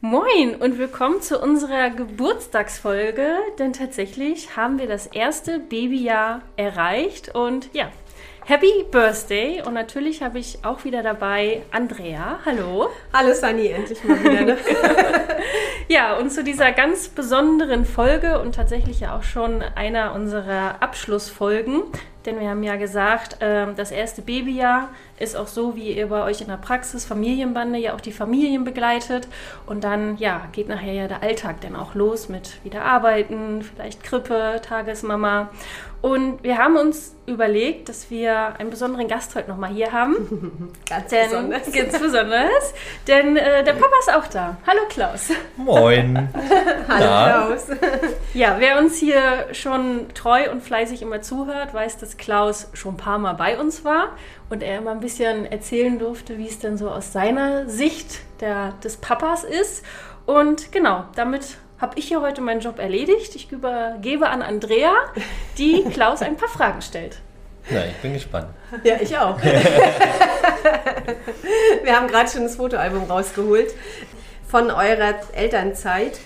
Moin und willkommen zu unserer Geburtstagsfolge, denn tatsächlich haben wir das erste Babyjahr erreicht und ja, Happy Birthday und natürlich habe ich auch wieder dabei Andrea. Hallo. Hallo Sunny, endlich mal wieder. Ne? Ja, und zu dieser ganz besonderen Folge und tatsächlich ja auch schon einer unserer Abschlussfolgen, denn wir haben ja gesagt, ähm, das erste Babyjahr ist auch so, wie ihr bei euch in der Praxis Familienbande ja auch die Familien begleitet und dann ja geht nachher ja der Alltag dann auch los mit wieder arbeiten, vielleicht Krippe, Tagesmama und wir haben uns überlegt, dass wir einen besonderen Gast heute nochmal hier haben. Ganz Denn, besonders. Ganz besonders. Denn äh, der Papa ist auch da. Hallo Klaus. Moin. Hallo Na? Klaus. Ja, wer uns hier schon treu und fleißig immer zuhört, weiß, dass Klaus schon ein paar Mal bei uns war und er immer ein bisschen erzählen durfte, wie es denn so aus seiner Sicht der, des Papas ist. Und genau, damit habe ich hier heute meinen Job erledigt. Ich übergebe an Andrea, die Klaus ein paar Fragen stellt. Na, ich bin gespannt. Ja, ich auch. Wir haben gerade schon das Fotoalbum rausgeholt von eurer Elternzeit.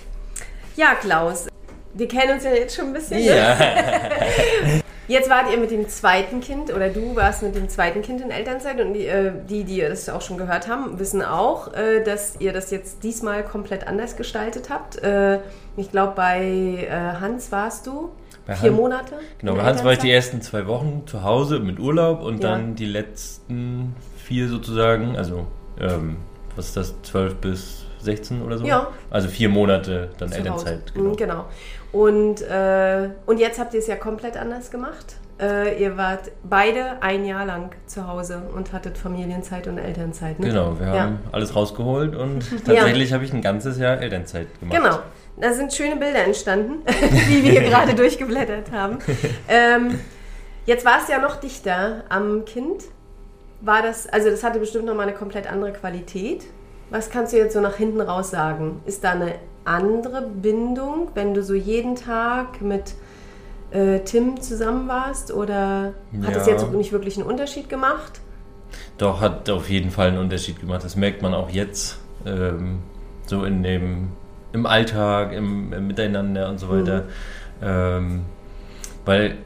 Ja, Klaus, wir kennen uns ja jetzt schon ein bisschen. Ne? Ja. Jetzt wart ihr mit dem zweiten Kind oder du warst mit dem zweiten Kind in Elternzeit und die, äh, die, die das auch schon gehört haben, wissen auch, äh, dass ihr das jetzt diesmal komplett anders gestaltet habt. Äh, Ich glaube, bei Hans warst du Bei vier Han- Monate. Genau, bei Hans war ich die ersten zwei Wochen zu Hause mit Urlaub und Ja. dann die letzten vier sozusagen, also ähm, was ist das, 12 bis 16 oder so? Ja. Also vier Monate dann Zu Elternzeit. Hause. Genau. Mhm, genau. Und, äh, und jetzt habt ihr es ja komplett anders gemacht. Äh, ihr wart beide ein Jahr lang zu Hause und hattet Familienzeit und Elternzeit. Ne? Genau, wir Ja. haben alles rausgeholt und tatsächlich habe ich ein ganzes Jahr Elternzeit gemacht. Genau. Da sind schöne Bilder entstanden, die wir hier gerade durchgeblättert haben. Ähm, jetzt war es ja noch dichter am Kind. War das, also das hatte bestimmt nochmal eine komplett andere Qualität. Was kannst du jetzt so nach hinten raus sagen? Ist da eine andere Bindung, wenn du so jeden Tag mit äh, Tim zusammen warst? Oder hat es Ja. jetzt nicht wirklich einen Unterschied gemacht? Doch, hat auf jeden Fall einen Unterschied gemacht. Das merkt man auch jetzt. Ähm, so in dem, im Alltag, im, im Miteinander und so weiter. Ähm, weil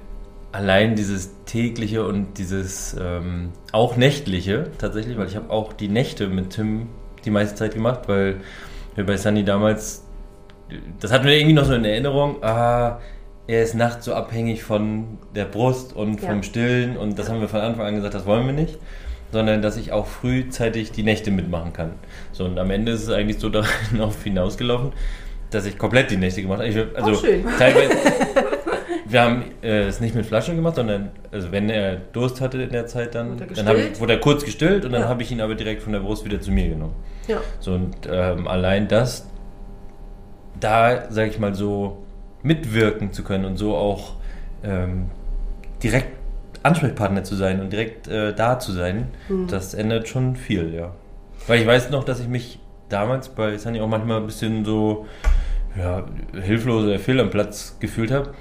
allein dieses tägliche und dieses ähm, auch nächtliche tatsächlich, weil ich habe auch die Nächte mit Tim die meiste Zeit gemacht, weil wir bei Sunny damals, das hatten wir irgendwie noch so in Erinnerung, ah, er ist nachts so abhängig von der Brust und Ja. vom Stillen und das haben wir von Anfang an gesagt, das wollen wir nicht, sondern dass ich auch frühzeitig die Nächte mitmachen kann. So und am Ende ist es eigentlich so darauf hinausgelaufen, dass ich komplett die Nächte gemacht habe. Ich, also Oh, schön. teilweise wir haben äh, es nicht mit Flasche gemacht, sondern also wenn er Durst hatte in der Zeit, dann, Wurde er dann ich, wurde er kurz gestillt und dann Ja. habe ich ihn aber direkt von der Brust wieder zu mir genommen. Ja. So und ähm, allein das, da sage ich mal so mitwirken zu können und so auch ähm, direkt Ansprechpartner zu sein und direkt äh, da zu sein, Mhm. das ändert schon viel, ja. Weil ich weiß noch, dass ich mich damals bei Sunny auch manchmal ein bisschen so ja, hilflos oder fehl am Platz gefühlt habe.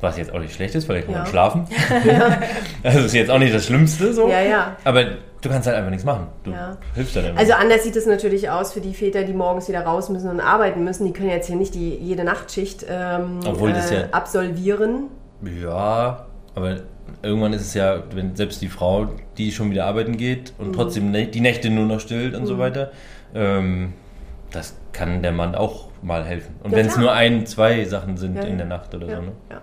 Was jetzt auch nicht schlecht ist, weil ich kann Ja. auch schlafen. Also ist jetzt auch nicht das Schlimmste so. Ja, ja. Aber du kannst halt einfach nichts machen. Du Ja. hilfst dann einfach. Also anders sieht es natürlich aus für die Väter, die morgens wieder raus müssen und arbeiten müssen. Die können jetzt hier nicht die, jede Nachtschicht ähm, Obwohl das äh, ja- absolvieren. Ja, aber irgendwann ist es ja, wenn selbst die Frau, die schon wieder arbeiten geht und Mhm. trotzdem die Nächte nur noch stillt und so weiter, ähm, das kann der Mann auch mal helfen. Und wenn es nur ein, zwei Sachen sind Ja, in der Nacht oder Ja, so. Ne? ja.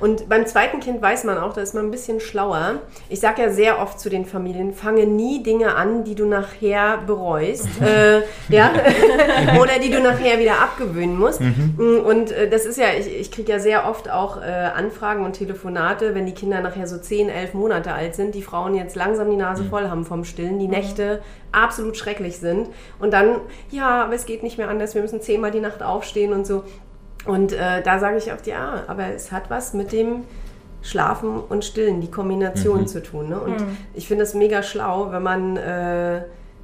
Und beim zweiten Kind weiß man auch, da ist man ein bisschen schlauer. Ich sage ja sehr oft zu den Familien, fange nie Dinge an, die du nachher bereust. äh, ja? Oder die du nachher wieder abgewöhnen musst. Und äh, das ist ja, ich, ich kriege ja sehr oft auch äh, Anfragen und Telefonate, wenn die Kinder nachher so 10, 11 Monate alt sind, die Frauen jetzt langsam die Nase voll haben vom Stillen, die Nächte absolut schrecklich sind. Und dann, ja, aber es geht nicht mehr anders, wir müssen zehnmal die Nacht aufstehen und so. Und äh, da sage ich oft, ja, aber es hat was mit dem Schlafen und Stillen, die Kombination zu tun. Ne? Und ich finde es mega schlau, wenn man, äh,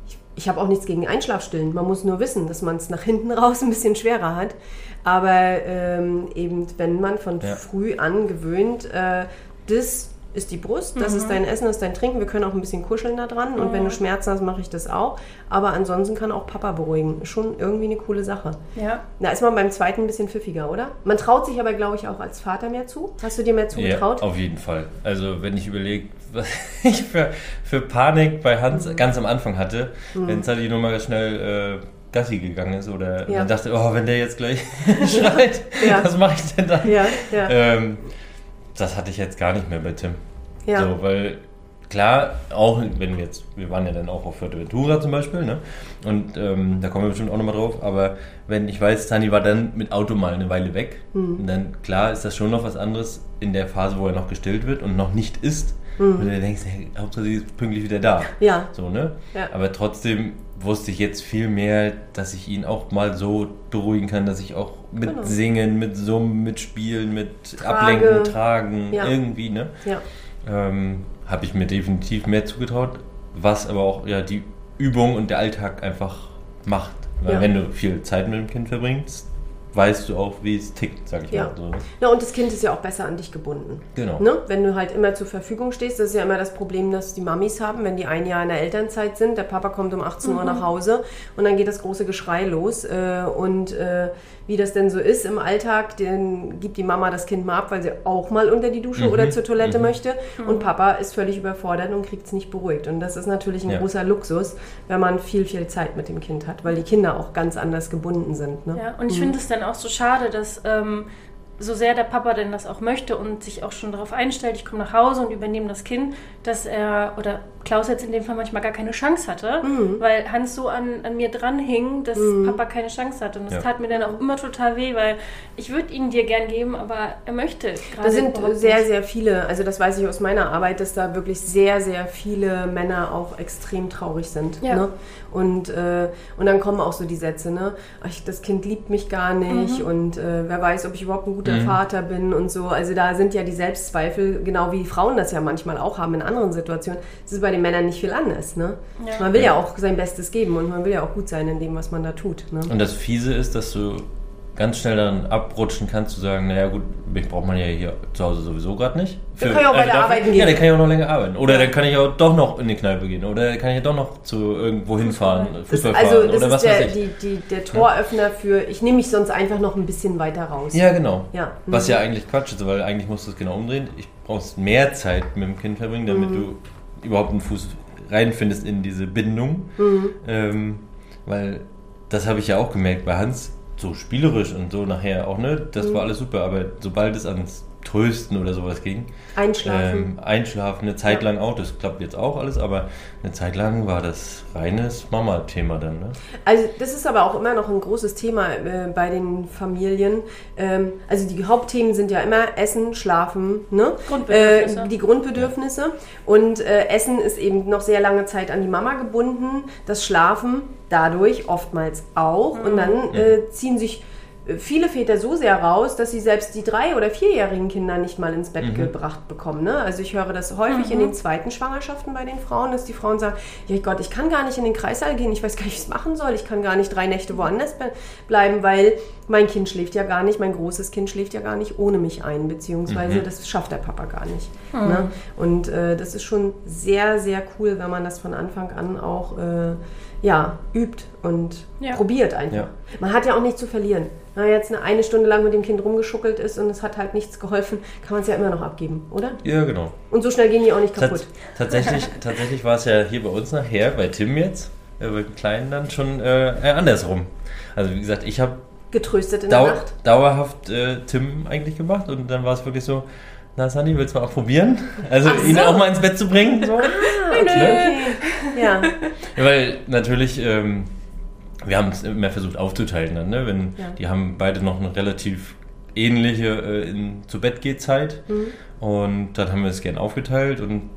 ich, ich habe auch nichts gegen Einschlafstillen, man muss nur wissen, dass man es nach hinten raus ein bisschen schwerer hat. Aber ähm, eben, wenn man von Ja. früh an gewöhnt, äh, das ist die Brust, das ist dein Essen, das ist dein Trinken. Wir können auch ein bisschen kuscheln da dran. Und wenn du Schmerzen hast, mache ich das auch. Aber ansonsten kann auch Papa beruhigen. Schon irgendwie eine coole Sache. Ja. Da ist man beim zweiten ein bisschen pfiffiger, oder? Man traut sich aber, glaube ich, auch als Vater mehr zu. Hast du dir mehr Ja, zugetraut? auf jeden Fall. Also wenn ich überlege, was ich für, für Panik bei Hans Mhm. ganz am Anfang hatte, wenn Sally nur mal schnell äh, Gassi gegangen ist oder Ja. dann dachte, oh, wenn der jetzt gleich schreit, Ja. was mache ich denn dann? ja, ja, Ähm, das hatte ich jetzt gar nicht mehr bei Tim. ja. So, weil klar, auch wenn wir jetzt, wir waren ja dann auch auf Fuerteventura zum Beispiel, ne? Und ähm, da kommen wir bestimmt auch nochmal drauf, aber wenn ich weiß, Tani war dann mit Auto mal eine Weile weg, Mhm. und dann klar ist das schon noch was anderes in der Phase, wo er noch gestillt wird und noch nicht isst. Und du denkst, hey, Hauptsache sie ist pünktlich wieder da. Mhm. Ja. So, ne? Ja. Aber trotzdem wusste ich jetzt viel mehr, dass ich ihn auch mal so beruhigen kann, dass ich auch mit Genau. Singen, mit Summen, mit Spielen, mit Trage. Ablenken, Tragen, Ja. irgendwie, ne? ja. ähm, habe ich mir definitiv mehr zugetraut, was aber auch ja, die Übung und der Alltag einfach macht. Weil Ja. wenn du viel Zeit mit dem Kind verbringst, weißt du auch, wie es tickt, sag ich Ja. mal. So. Na, und das Kind ist ja auch besser an dich gebunden. Genau. Ne? Wenn du halt immer zur Verfügung stehst, das ist ja immer das Problem, das die Mamis haben, wenn die ein Jahr in der Elternzeit sind, der Papa kommt um 18 Uhr nach Hause und dann geht das große Geschrei los. Äh, und äh, wie das denn so ist im Alltag, dann gibt die Mama das Kind mal ab, weil sie auch mal unter die Dusche oder zur Toilette möchte. Und Papa ist völlig überfordert und kriegt es nicht beruhigt. Und das ist natürlich ein Ja. großer Luxus, wenn man viel, viel Zeit mit dem Kind hat, weil die Kinder auch ganz anders gebunden sind. Ne? Ja, und ich finde es dann auch so schade, dass ähm, so sehr der Papa denn das auch möchte und sich auch schon darauf einstellt, ich komme nach Hause und übernehme das Kind, dass er, oder Klaus jetzt in dem Fall manchmal gar keine Chance hatte, weil Hans so an, an mir dran hing, dass Papa keine Chance hatte. Und das Ja. tat mir dann auch immer total weh, weil ich würde ihn dir gern geben, aber er möchte gerade Da sind sehr, sehr viele, also das weiß ich aus meiner Arbeit, dass da wirklich sehr, sehr viele Männer auch extrem traurig sind. Ja. Ne? Und, äh, und dann kommen auch so die Sätze, ne? Ach, ich- das Kind liebt mich gar nicht und äh, wer weiß, ob ich überhaupt ein guter Vater bin und so. Also da sind ja die Selbstzweifel, genau wie Frauen das ja manchmal auch haben in anderen Situationen. Das ist bei den Männern nicht viel anders. Ne? Ja. Man will ja auch sein Bestes geben und man will ja auch gut sein in dem, was man da tut. Ne? Und das Fiese ist, dass du ganz schnell dann abrutschen kannst, zu sagen, naja gut, mich braucht man ja hier zu Hause sowieso gerade nicht. Dann kann ich auch weiter dafür- arbeiten Ja, gehen. dann kann ich auch noch länger arbeiten. Oder dann kann ich auch doch noch in die Kneipe gehen. Oder kann ich ja doch noch zu irgendwo hinfahren, Das, Fußball also fahren das oder ist was der, weiß ich. die, die, der Toröffner für, ich nehme mich sonst einfach noch ein bisschen weiter raus. Ja, genau. Ja. Was Mhm. ja eigentlich Quatsch ist, weil eigentlich musst du es genau umdrehen. Ich brauchst mehr Zeit mit dem Kind verbringen, damit Mhm. du überhaupt einen Fuß reinfindest in diese Bindung. Mhm. Ähm, weil das habe ich ja auch gemerkt bei Hans, so spielerisch und so nachher auch, ne? Das Mhm. war alles super, aber sobald es ans Trösten oder sowas ging, Einschlafen. ähm, einschlafen, eine Zeit lang auch, das klappt jetzt auch alles, aber eine Zeit lang war das reines Mama-Thema dann, ne? Also das ist aber auch immer noch ein großes Thema äh, bei den Familien. Ähm, also die Hauptthemen sind ja immer Essen, Schlafen, ne? Grundbedürfnisse. Äh, die Grundbedürfnisse. Und äh, Essen ist eben noch sehr lange Zeit an die Mama gebunden. Das Schlafen dadurch oftmals auch. Und dann äh, ziehen sich viele Väter so sehr raus, dass sie selbst die drei- oder vierjährigen Kinder nicht mal ins Bett gebracht bekommen. Ne? Also ich höre das häufig in den zweiten Schwangerschaften bei den Frauen, dass die Frauen sagen, ja Gott, ich kann gar nicht in den Kreissaal gehen, ich weiß gar nicht, wie ich es machen soll, ich kann gar nicht drei Nächte woanders be- bleiben, weil mein Kind schläft ja gar nicht, mein großes Kind schläft ja gar nicht ohne mich ein, beziehungsweise das schafft der Papa gar nicht. Ne? Und äh, das ist schon sehr, sehr cool, wenn man das von Anfang an auch äh, ja, übt und Ja. probiert einfach. Ja. Man hat ja auch nichts zu verlieren. Wenn man jetzt eine, eine Stunde lang mit dem Kind rumgeschuckelt ist und es hat halt nichts geholfen, kann man es ja immer noch abgeben, oder? Ja, genau. Und so schnell gehen die auch nicht kaputt. Tats tatsächlich, tatsächlich war es ja hier bei uns nachher, bei Tim jetzt, äh, bei dem Kleinen dann schon äh, äh, andersrum. Also wie gesagt, ich habe getröstet in dau der Nacht. dauerhaft äh, Tim eigentlich gemacht und dann war es wirklich so, na Sunny, willst du mal auch probieren? Also ihn auch mal ins Bett zu bringen. So. Ah, okay. Ja. Ja, weil natürlich, ähm, wir haben es immer versucht aufzuteilen dann, ne? Wenn, Ja. Die haben beide noch eine relativ ähnliche äh, in, zu Bett geht Zeit Mhm. und dann haben wir es gern aufgeteilt und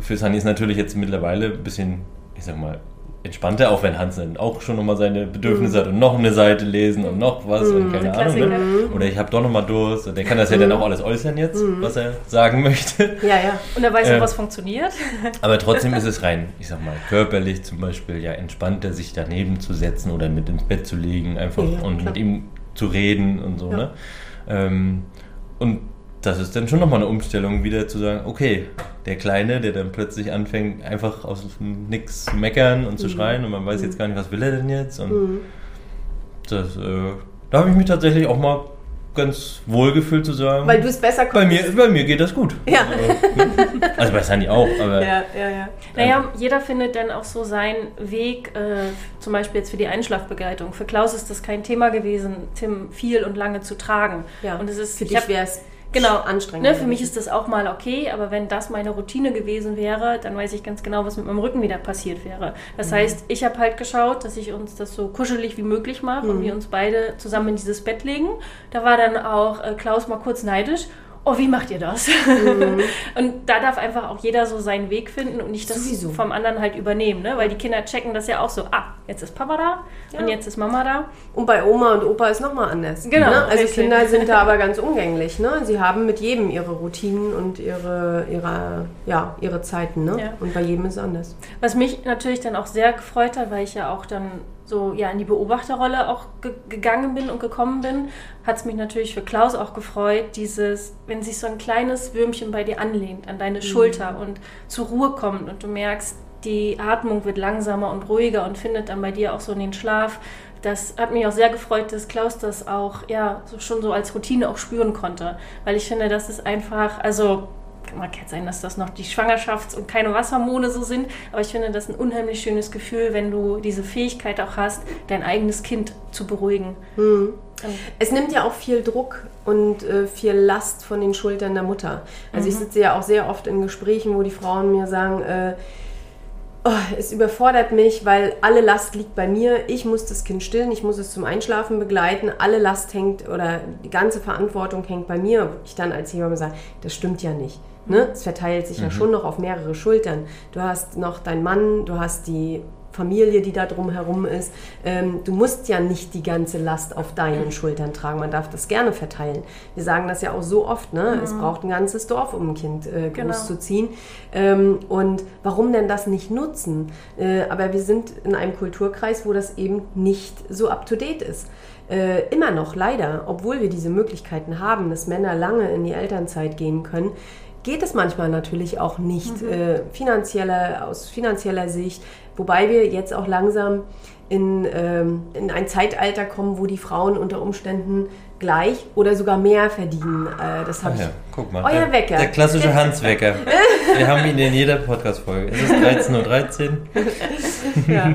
für Sunny ist natürlich jetzt mittlerweile ein bisschen, ich sag mal, entspannter, auch wenn Hans dann auch schon nochmal seine Bedürfnisse hat und noch eine Seite lesen und noch was und keine Ahnung. Ne? Oder ich habe doch nochmal Durst und der kann das ja dann auch alles äußern jetzt, was er sagen möchte. Ja, ja. Und er weiß Äh. auch, was funktioniert. Aber trotzdem ist es rein, ich sag mal, körperlich zum Beispiel ja entspannter, sich daneben zu setzen oder mit ins Bett zu legen einfach Ja, und klar. mit ihm zu reden und so. Ja. Ne? Ähm, und das ist dann schon nochmal eine Umstellung, wieder zu sagen, okay, der Kleine, der dann plötzlich anfängt, einfach aus dem Nix zu meckern und zu Mhm. schreien und man weiß jetzt gar nicht, was will er denn jetzt. Und das, äh, da habe ich mich tatsächlich auch mal ganz wohl gefühlt zu sagen, Weil du es besser bei mir, bei mir geht das gut. Ja. Also bei Sunny auch, aber Ja, ja, ja. Naja, jeder findet dann auch so seinen Weg, äh, zum Beispiel jetzt für die Einschlafbegleitung. Für Klaus ist das kein Thema gewesen, Tim viel und lange zu tragen. ja. Und es ist, Für ich dich hab- wäre es Genau, anstrengend. Ne, für mich ist das auch mal okay, aber wenn das meine Routine gewesen wäre, dann weiß ich ganz genau, was mit meinem Rücken wieder passiert wäre. Das Mhm. heißt, ich habe halt geschaut, dass ich uns das so kuschelig wie möglich mache Mhm. und wir uns beide zusammen in dieses Bett legen. Da war dann auch äh, Klaus mal kurz neidisch. Oh, wie macht ihr das? und da darf einfach auch jeder so seinen Weg finden und nicht das Mhm. Sowieso. vom anderen halt übernehmen, ne? weil die Kinder checken das ja auch so. Ah, jetzt ist Papa da und Ja. jetzt ist Mama da. Und bei Oma und Opa ist nochmal anders. Genau, Ne? Also richtig. Kinder sind da aber ganz umgänglich. Ne? Sie haben mit jedem ihre Routinen und ihre, ihre, ja, ihre Zeiten. Ne? Ja. Und bei jedem ist es anders. Was mich natürlich dann auch sehr gefreut hat, weil ich ja auch dann so ja in die Beobachterrolle auch ge gegangen bin und gekommen bin, hat es mich natürlich für Klaus auch gefreut, dieses, wenn sich so ein kleines Würmchen bei dir anlehnt, an deine Schulter und zur Ruhe kommt und du merkst, die Atmung wird langsamer und ruhiger und findet dann bei dir auch so in den Schlaf. Das hat mich auch sehr gefreut, dass Klaus das auch ja so schon so als Routine auch spüren konnte, weil ich finde, das ist einfach, also mag jetzt sein, dass das noch die Schwangerschafts- und keine Wasserhormone so sind, aber ich finde das ein unheimlich schönes Gefühl, wenn du diese Fähigkeit auch hast, dein eigenes Kind zu beruhigen. Es nimmt ja auch viel Druck und äh, viel Last von den Schultern der Mutter. Also ich sitze ja auch sehr oft in Gesprächen, wo die Frauen mir sagen, äh, oh, es überfordert mich, weil alle Last liegt bei mir. Ich muss das Kind stillen, ich muss es zum Einschlafen begleiten. Alle Last hängt oder die ganze Verantwortung hängt bei mir. Ich dann als Hebamme sage, das stimmt ja nicht. Ne? Es verteilt sich ja schon noch auf mehrere Schultern. Du hast noch deinen Mann, du hast die Familie, die da drum herum ist. Ähm, du musst ja nicht die ganze Last auf deinen Schultern tragen. Man darf das gerne verteilen. Wir sagen das ja auch so oft. Ne? Es braucht ein ganzes Dorf, um ein Kind äh, Genau. großzuziehen. Ähm, und warum denn das nicht nutzen? Äh, aber wir sind in einem Kulturkreis, wo das eben nicht so up-to-date ist. Äh, immer noch, leider, obwohl wir diese Möglichkeiten haben, dass Männer lange in die Elternzeit gehen können, geht es manchmal natürlich auch nicht äh, finanzieller, aus finanzieller Sicht, wobei wir jetzt auch langsam in, ähm, in ein Zeitalter kommen, wo die Frauen unter Umständen gleich oder sogar mehr verdienen. Äh, das habe ja, ich. Guck mal. Euer der, Wecker. Der klassische Hans-Wecker. Wir haben ihn in jeder Podcast-Folge. Es ist 13.13 Uhr. Ja.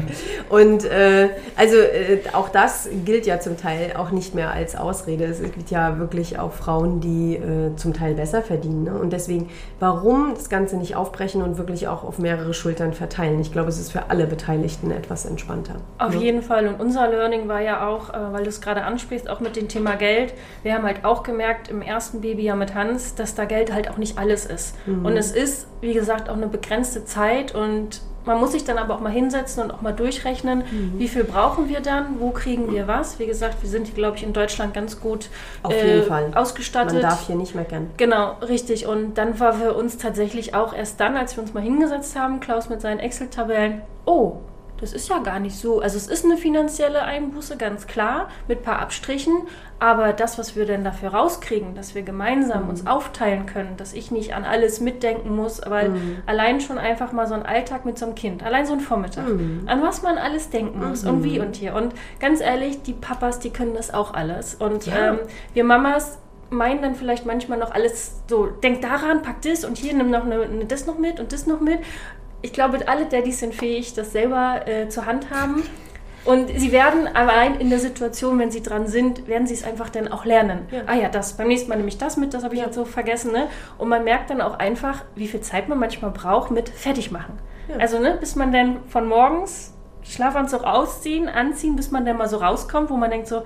Und äh, also äh, auch das gilt ja zum Teil auch nicht mehr als Ausrede. Es gibt ja wirklich auch Frauen, die äh, zum Teil besser verdienen. Ne? Und deswegen, warum das Ganze nicht aufbrechen und wirklich auch auf mehrere Schultern verteilen? Ich glaube, es ist für alle Beteiligten etwas entspannter. Auf jeden Fall. Und unser Learning war ja auch, äh, weil du es gerade ansprichst, auch mit dem Thema Geld. Wir haben halt auch gemerkt im ersten Babyjahr mit Hans, dass da Geld halt auch nicht alles ist. Und es ist, wie gesagt, auch eine begrenzte Zeit und man muss sich dann aber auch mal hinsetzen und auch mal durchrechnen, wie viel brauchen wir dann, wo kriegen wir was. Wie gesagt, wir sind, glaube ich, in Deutschland ganz gut Auf jeden Fall. ausgestattet. Man darf hier nicht meckern. Genau, richtig. Und dann war für uns tatsächlich auch erst dann, als wir uns mal hingesetzt haben, Klaus mit seinen Excel-Tabellen, oh, das ist ja gar nicht so. Also es ist eine finanzielle Einbuße, ganz klar, mit ein paar Abstrichen. Aber das, was wir denn dafür rauskriegen, dass wir gemeinsam uns aufteilen können, dass ich nicht an alles mitdenken muss, weil allein schon einfach mal so ein Alltag mit so einem Kind, allein so ein Vormittag, an was man alles denken muss und wie und hier. Und ganz ehrlich, die Papas, die können das auch alles. Und Ja. ähm, wir Mamas meinen dann vielleicht manchmal noch alles so, denk daran, pack das und hier nimm noch eine, eine, das noch mit und das noch mit. Ich glaube, alle Daddys sind fähig, das selber äh, zur Hand haben. Und sie werden allein in der Situation, wenn sie dran sind, werden sie es einfach dann auch lernen. Ja. Ah ja, das, beim nächsten Mal nehme ich das mit, das habe ich jetzt so vergessen. Ne? Und man merkt dann auch einfach, wie viel Zeit man manchmal braucht mit Fertigmachen. Ja. Also, ne, bis man dann von morgens Schlafanzug ausziehen, anziehen, bis man dann mal so rauskommt, wo man denkt so,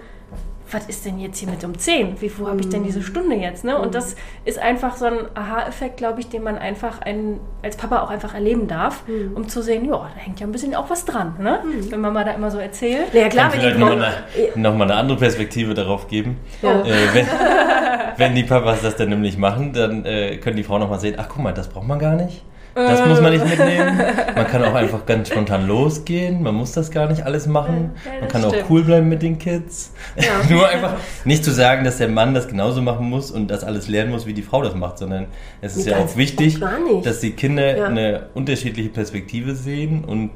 was ist denn jetzt hier mit um 10? Wie, wo habe ich denn diese Stunde jetzt? Ne? Und das ist einfach so ein Aha-Effekt, glaube ich, den man einfach ein, als Papa auch einfach erleben darf, um zu sehen, ja, da hängt ja ein bisschen auch was dran, ne? wenn Mama da immer so erzählt. Naja, klar, wenn die nochmal eine, noch mal eine andere Perspektive darauf geben. Ja. Äh, wenn, wenn die Papas das dann nämlich machen, dann äh, können die Frauen nochmal sehen, ach guck mal, das braucht man gar nicht. Das muss man nicht mitnehmen. Man kann auch einfach ganz spontan losgehen. Man muss das gar nicht alles machen. Man kann auch cool bleiben mit den Kids. Ja. Nur einfach nicht zu sagen, dass der Mann das genauso machen muss und das alles lernen muss, wie die Frau das macht, sondern es ist Nee, ja auch wichtig, auch dass die Kinder Ja. eine unterschiedliche Perspektive sehen und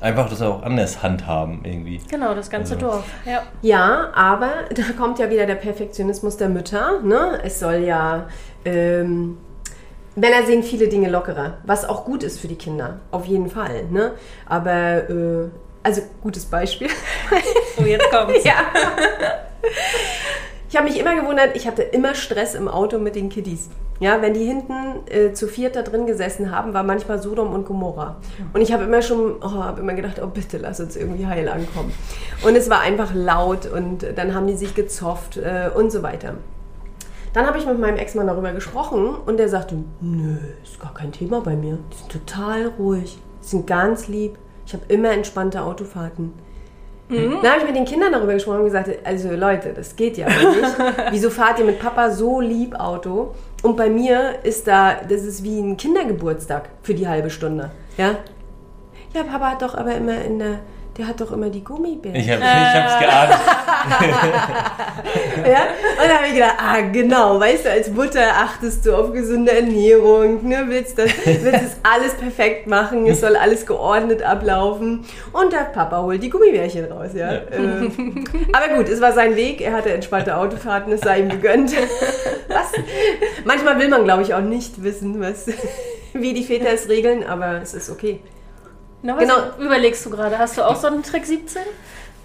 einfach das auch anders handhaben irgendwie. Genau, das ganze Also. Dorf. Ja. Ja, aber da kommt ja wieder der Perfektionismus der Mütter. Ne? Es soll ja. Ähm, Männer sehen viele Dinge lockerer, was auch gut ist für die Kinder, auf jeden Fall. Ne? Aber, äh, also gutes Beispiel. So, jetzt kommt's. ja. Ich habe mich immer gewundert, ich hatte immer Stress im Auto mit den Kiddies. Ja, wenn die hinten äh, zu viert da drin gesessen haben, war manchmal Sodom und Gomorra. Und ich habe immer schon, oh, habe immer gedacht, oh bitte lass uns irgendwie heil ankommen. Und es war einfach laut und dann haben die sich gezofft äh, und so weiter. Dann habe ich mit meinem Ex-Mann darüber gesprochen und der sagte, nö, ist gar kein Thema bei mir. Die sind total ruhig, die sind ganz lieb. Ich habe immer entspannte Autofahrten. Dann habe ich mit den Kindern darüber gesprochen und gesagt, also Leute, das geht ja nicht. Wieso fahrt ihr mit Papa so lieb Auto? Und bei mir ist da, das ist wie ein Kindergeburtstag für die halbe Stunde. Ja? Ja, Papa hat doch aber immer in der, der hat doch immer die Gummibärchen. Ich habe ich hab's geahnt. Ja? Und dann habe ich gedacht, ah genau, weißt du, als Mutter achtest du auf gesunde Ernährung, ne? willst, das, willst es alles perfekt machen, es soll alles geordnet ablaufen. Und der Papa holt die Gummibärchen raus, ja. Ja. Äh, aber gut, es war sein Weg, er hatte entspannte Autofahrten, es sei ihm gegönnt. Was? Manchmal will man, glaube ich, auch nicht wissen, was, wie die Väter es regeln, aber es ist okay. Na, was Genau. überlegst du gerade? Hast du auch so einen Trick 17?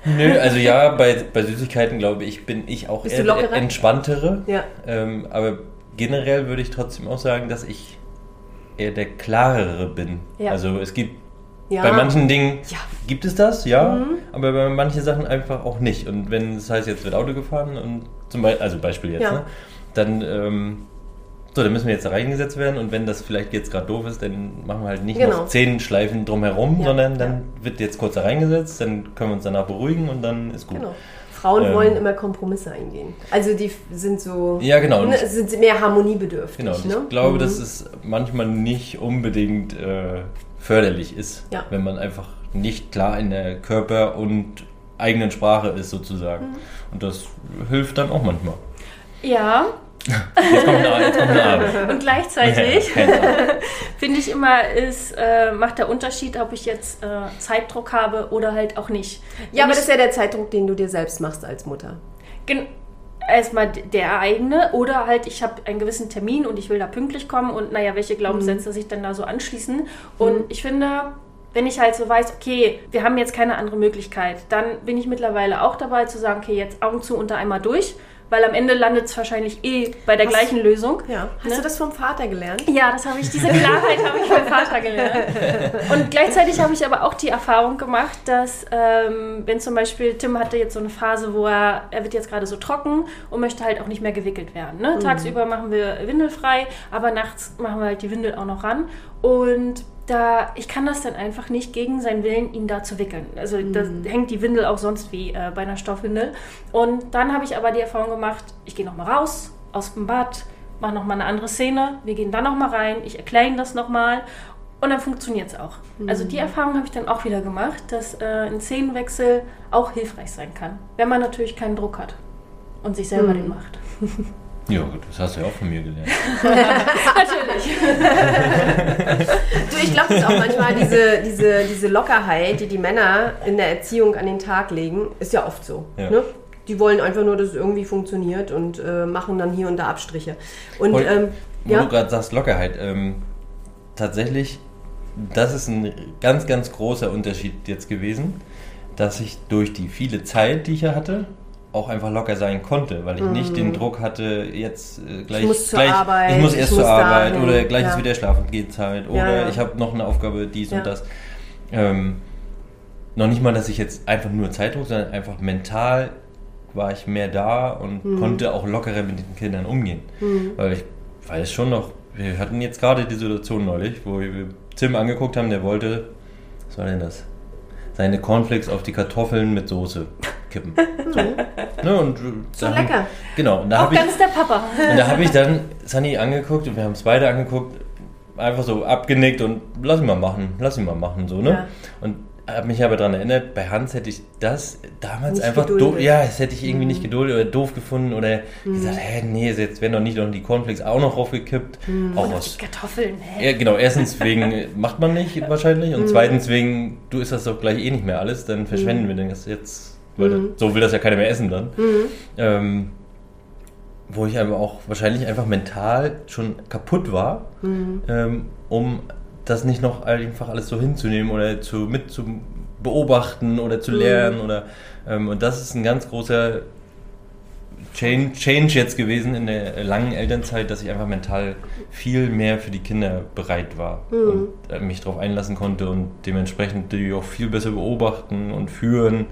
Nö, also ja, bei, bei Süßigkeiten glaube ich, bin ich auch Bist eher entspanntere. Ja. Ähm, aber generell würde ich trotzdem auch sagen, dass ich eher der klarere bin. Ja. Also es gibt Ja. bei manchen Dingen Ja. gibt es das, ja, aber bei manchen Sachen einfach auch nicht. Und wenn es heißt, jetzt wird Auto gefahren und zum Beispiel, also Beispiel jetzt, Ja. ne, dann ähm, so, dann müssen wir jetzt da reingesetzt werden und wenn das vielleicht jetzt gerade doof ist, dann machen wir halt nicht Genau. noch zehn Schleifen drumherum, Ja, sondern dann wird jetzt kurz da reingesetzt, dann können wir uns danach beruhigen und dann ist gut. Genau. Frauen Ähm. wollen immer Kompromisse eingehen. Also die sind so Ja, genau. Ne, sind mehr harmoniebedürftig. Genau, ne? ich glaube, Mhm. dass es manchmal nicht unbedingt äh, förderlich ist, Ja. wenn man einfach nicht klar in der Körper- und eigenen Sprache ist sozusagen. Mhm. Und das hilft dann auch manchmal. Ja. Jetzt kommt eine, jetzt kommt eine Arbeit. Und gleichzeitig finde ich immer, ist, äh, macht der Unterschied, ob ich jetzt äh, Zeitdruck habe oder halt auch nicht. Ja, aber Wenn das ist ja der Zeitdruck, den du dir selbst machst als Mutter. Gen erstmal der eigene oder halt ich habe einen gewissen Termin und ich will da pünktlich kommen und naja, welche Glaubenssätze sich dann da so anschließen. Und ich finde, wenn ich halt so weiß, okay, wir haben jetzt keine andere Möglichkeit, dann bin ich mittlerweile auch dabei zu sagen, okay, jetzt Augen zu unter einmal durch, weil am Ende landet es wahrscheinlich eh bei der Hast- gleichen Lösung. Ja. Hast Ne? du das vom Vater gelernt? Ja, das habe ich, diese Klarheit habe ich vom Vater gelernt. Und gleichzeitig habe ich aber auch die Erfahrung gemacht, dass ähm, wenn zum Beispiel Tim hatte jetzt so eine Phase, wo er, er wird jetzt gerade so trocken und möchte halt auch nicht mehr gewickelt werden. Ne? Tagsüber machen wir windelfrei, aber nachts machen wir halt die Windel auch noch ran. Und da, ich kann das dann einfach nicht gegen seinen Willen, ihn da zu wickeln. Also da hängt die Windel auch sonst wie äh, bei einer Stoffwindel. Und dann habe ich aber die Erfahrung gemacht, ich gehe nochmal raus aus dem Bad, mache nochmal eine andere Szene, wir gehen dann nochmal rein, ich erkläre ihm das nochmal und dann funktioniert es auch. Also die Erfahrung habe ich dann auch wieder gemacht, dass äh, ein Szenenwechsel auch hilfreich sein kann, wenn man natürlich keinen Druck hat und sich selber den macht. Ja, gut, das hast du ja auch von mir gelernt. Natürlich. Du, ich glaube, es ist auch manchmal diese, diese, diese Lockerheit, die die Männer in der Erziehung an den Tag legen, ist ja oft so. Ja. Ne? Die wollen einfach nur, dass es irgendwie funktioniert und äh, machen dann hier und da Abstriche. Und Wo, ähm, wo ja, du gerade sagst, Lockerheit, ähm, tatsächlich, das ist ein ganz, ganz großer Unterschied jetzt gewesen. dass ich durch die viele Zeit, die ich ja hatte, auch einfach locker sein konnte, weil ich nicht den Druck hatte, jetzt äh, gleich, Mhm. muss zur gleich Arbeit, ich muss ich erst muss zur Arbeit dahin, oder gleich ja. ist wieder Schlafengehzeit oder Ja, ja. ich habe noch eine Aufgabe, dies und das. Ähm, noch nicht mal, dass ich jetzt einfach nur Zeitdruck, sondern einfach mental war ich mehr da und Mhm. konnte auch lockerer mit den Kindern umgehen. Weil ich weiß schon noch, wir hatten jetzt gerade die Situation neulich, wo wir Tim angeguckt haben, der wollte, was war denn das? Seine Cornflakes auf die Kartoffeln mit Soße kippen. So, ne, und, äh, So haben- lecker. Genau, und da Auch habe ich, ganz der Papa. und da habe ich dann Sunny angeguckt und wir haben es beide angeguckt, einfach so abgenickt und lass ihn mal machen, lass ihn mal machen, so, ne? Ja. Und habe mich aber daran erinnert, bei Hans hätte ich das damals Nicht einfach. Mhm. doof, ja, das hätte ich irgendwie nicht geduldet oder doof gefunden oder gesagt, hä, nee, jetzt werden doch nicht noch die Cornflakes auch noch raufgekippt. Mhm. Auch Die aus Kartoffeln, hä? ja, genau, erstens wegen macht man nicht wahrscheinlich Mhm. und zweitens wegen du isst das doch gleich eh nicht mehr alles, dann verschwenden wir denn das jetzt, weil Mhm. so will das ja keiner mehr essen dann. Ähm, wo ich aber auch wahrscheinlich einfach mental schon kaputt war, Mhm. ähm, um das nicht noch einfach alles so hinzunehmen oder zu mit zu beobachten oder Mhm. zu lernen oder ähm, und das ist ein ganz großer Change, Change jetzt gewesen in der langen Elternzeit, dass ich einfach mental viel mehr für die Kinder bereit war und äh, mich darauf einlassen konnte und dementsprechend die auch viel besser beobachten und führen.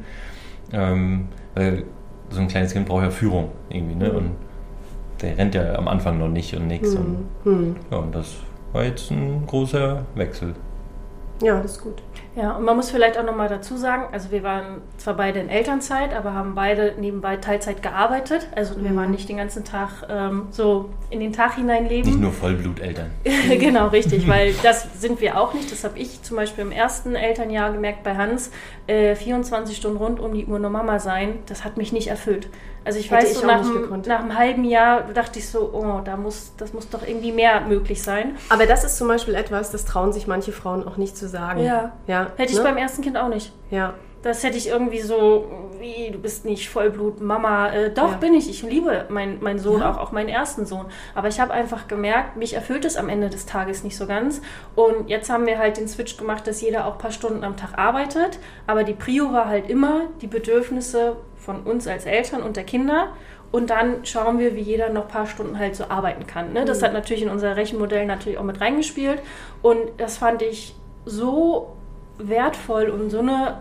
Ähm, weil so ein kleines Kind braucht ja Führung irgendwie, ne? Und der rennt ja am Anfang noch nicht und nix. Und, Hm. ja, und das war jetzt ein großer Wechsel. Ja, das ist gut. Ja, und man muss vielleicht auch nochmal dazu sagen, also wir waren zwar beide in Elternzeit, aber haben beide nebenbei Teilzeit gearbeitet. Also wir waren nicht den ganzen Tag ähm, so in den Tag hineinleben. Nicht nur Vollbluteltern. genau, richtig, weil das sind wir auch nicht. Das habe ich zum Beispiel im ersten Elternjahr gemerkt bei Hans. Äh, 24 Stunden rund um die Uhr nur Mama sein, das hat mich nicht erfüllt. Also ich Hätte weiß, ich so auch nach, nicht einem- nach einem halben Jahr dachte ich so, oh, da muss, das muss doch irgendwie mehr möglich sein. Aber das ist zum Beispiel etwas, das trauen sich manche Frauen auch nicht zu sagen. Ja. ja Hätte ich ne? beim ersten Kind auch nicht. Ja. Das hätte ich irgendwie so, wie, du bist nicht Vollblut Mama. Äh, doch, Ja. bin ich. Ich liebe meinen mein Sohn, Ja. auch, auch meinen ersten Sohn. Aber ich habe einfach gemerkt, mich erfüllt es am Ende des Tages nicht so ganz. Und jetzt haben wir halt den Switch gemacht, dass jeder auch ein paar Stunden am Tag arbeitet. Aber die Prio war halt immer die Bedürfnisse von uns als Eltern und der Kinder. Und dann schauen wir, wie jeder noch ein paar Stunden halt so arbeiten kann. Ne? Das hat natürlich in unser Rechenmodell natürlich auch mit reingespielt. Und das fand ich so wertvoll und so eine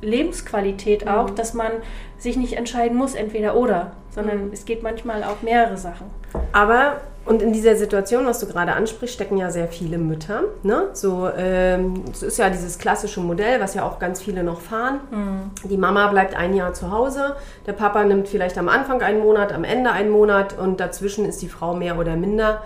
Lebensqualität auch, dass man sich nicht entscheiden muss, entweder oder, sondern es geht manchmal auch mehrere Sachen. Aber, und in dieser Situation, was du gerade ansprichst, stecken ja sehr viele Mütter. Ne? So, ähm, es ist ja dieses klassische Modell, was ja auch ganz viele noch fahren. Die Mama bleibt ein Jahr zu Hause, der Papa nimmt vielleicht am Anfang einen Monat, am Ende einen Monat und dazwischen ist die Frau mehr oder minder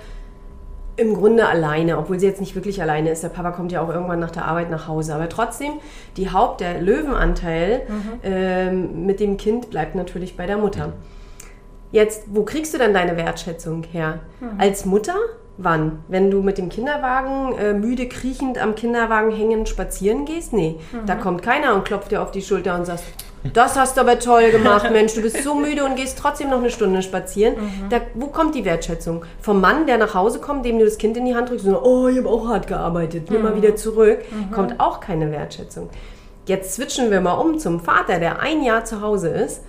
im Grunde alleine, obwohl sie jetzt nicht wirklich alleine ist. Der Papa kommt ja auch irgendwann nach der Arbeit nach Hause. Aber trotzdem, die Haupt-, der Löwenanteil ähm, mit dem Kind bleibt natürlich bei der Mutter. Jetzt, wo kriegst du denn deine Wertschätzung her? Als Mutter? Wann? Wenn du mit dem Kinderwagen äh, müde kriechend am Kinderwagen hängend spazieren gehst? Nee, da kommt keiner und klopft dir auf die Schulter und sagt, das hast du aber toll gemacht, Mensch, du bist so müde und gehst trotzdem noch eine Stunde spazieren. Da, wo kommt die Wertschätzung? Vom Mann, der nach Hause kommt, dem du das Kind in die Hand drückst und so, oh, ich habe auch hart gearbeitet, nimm mal wieder zurück, kommt auch keine Wertschätzung. Jetzt switchen wir mal um zum Vater, der ein Jahr zu Hause ist.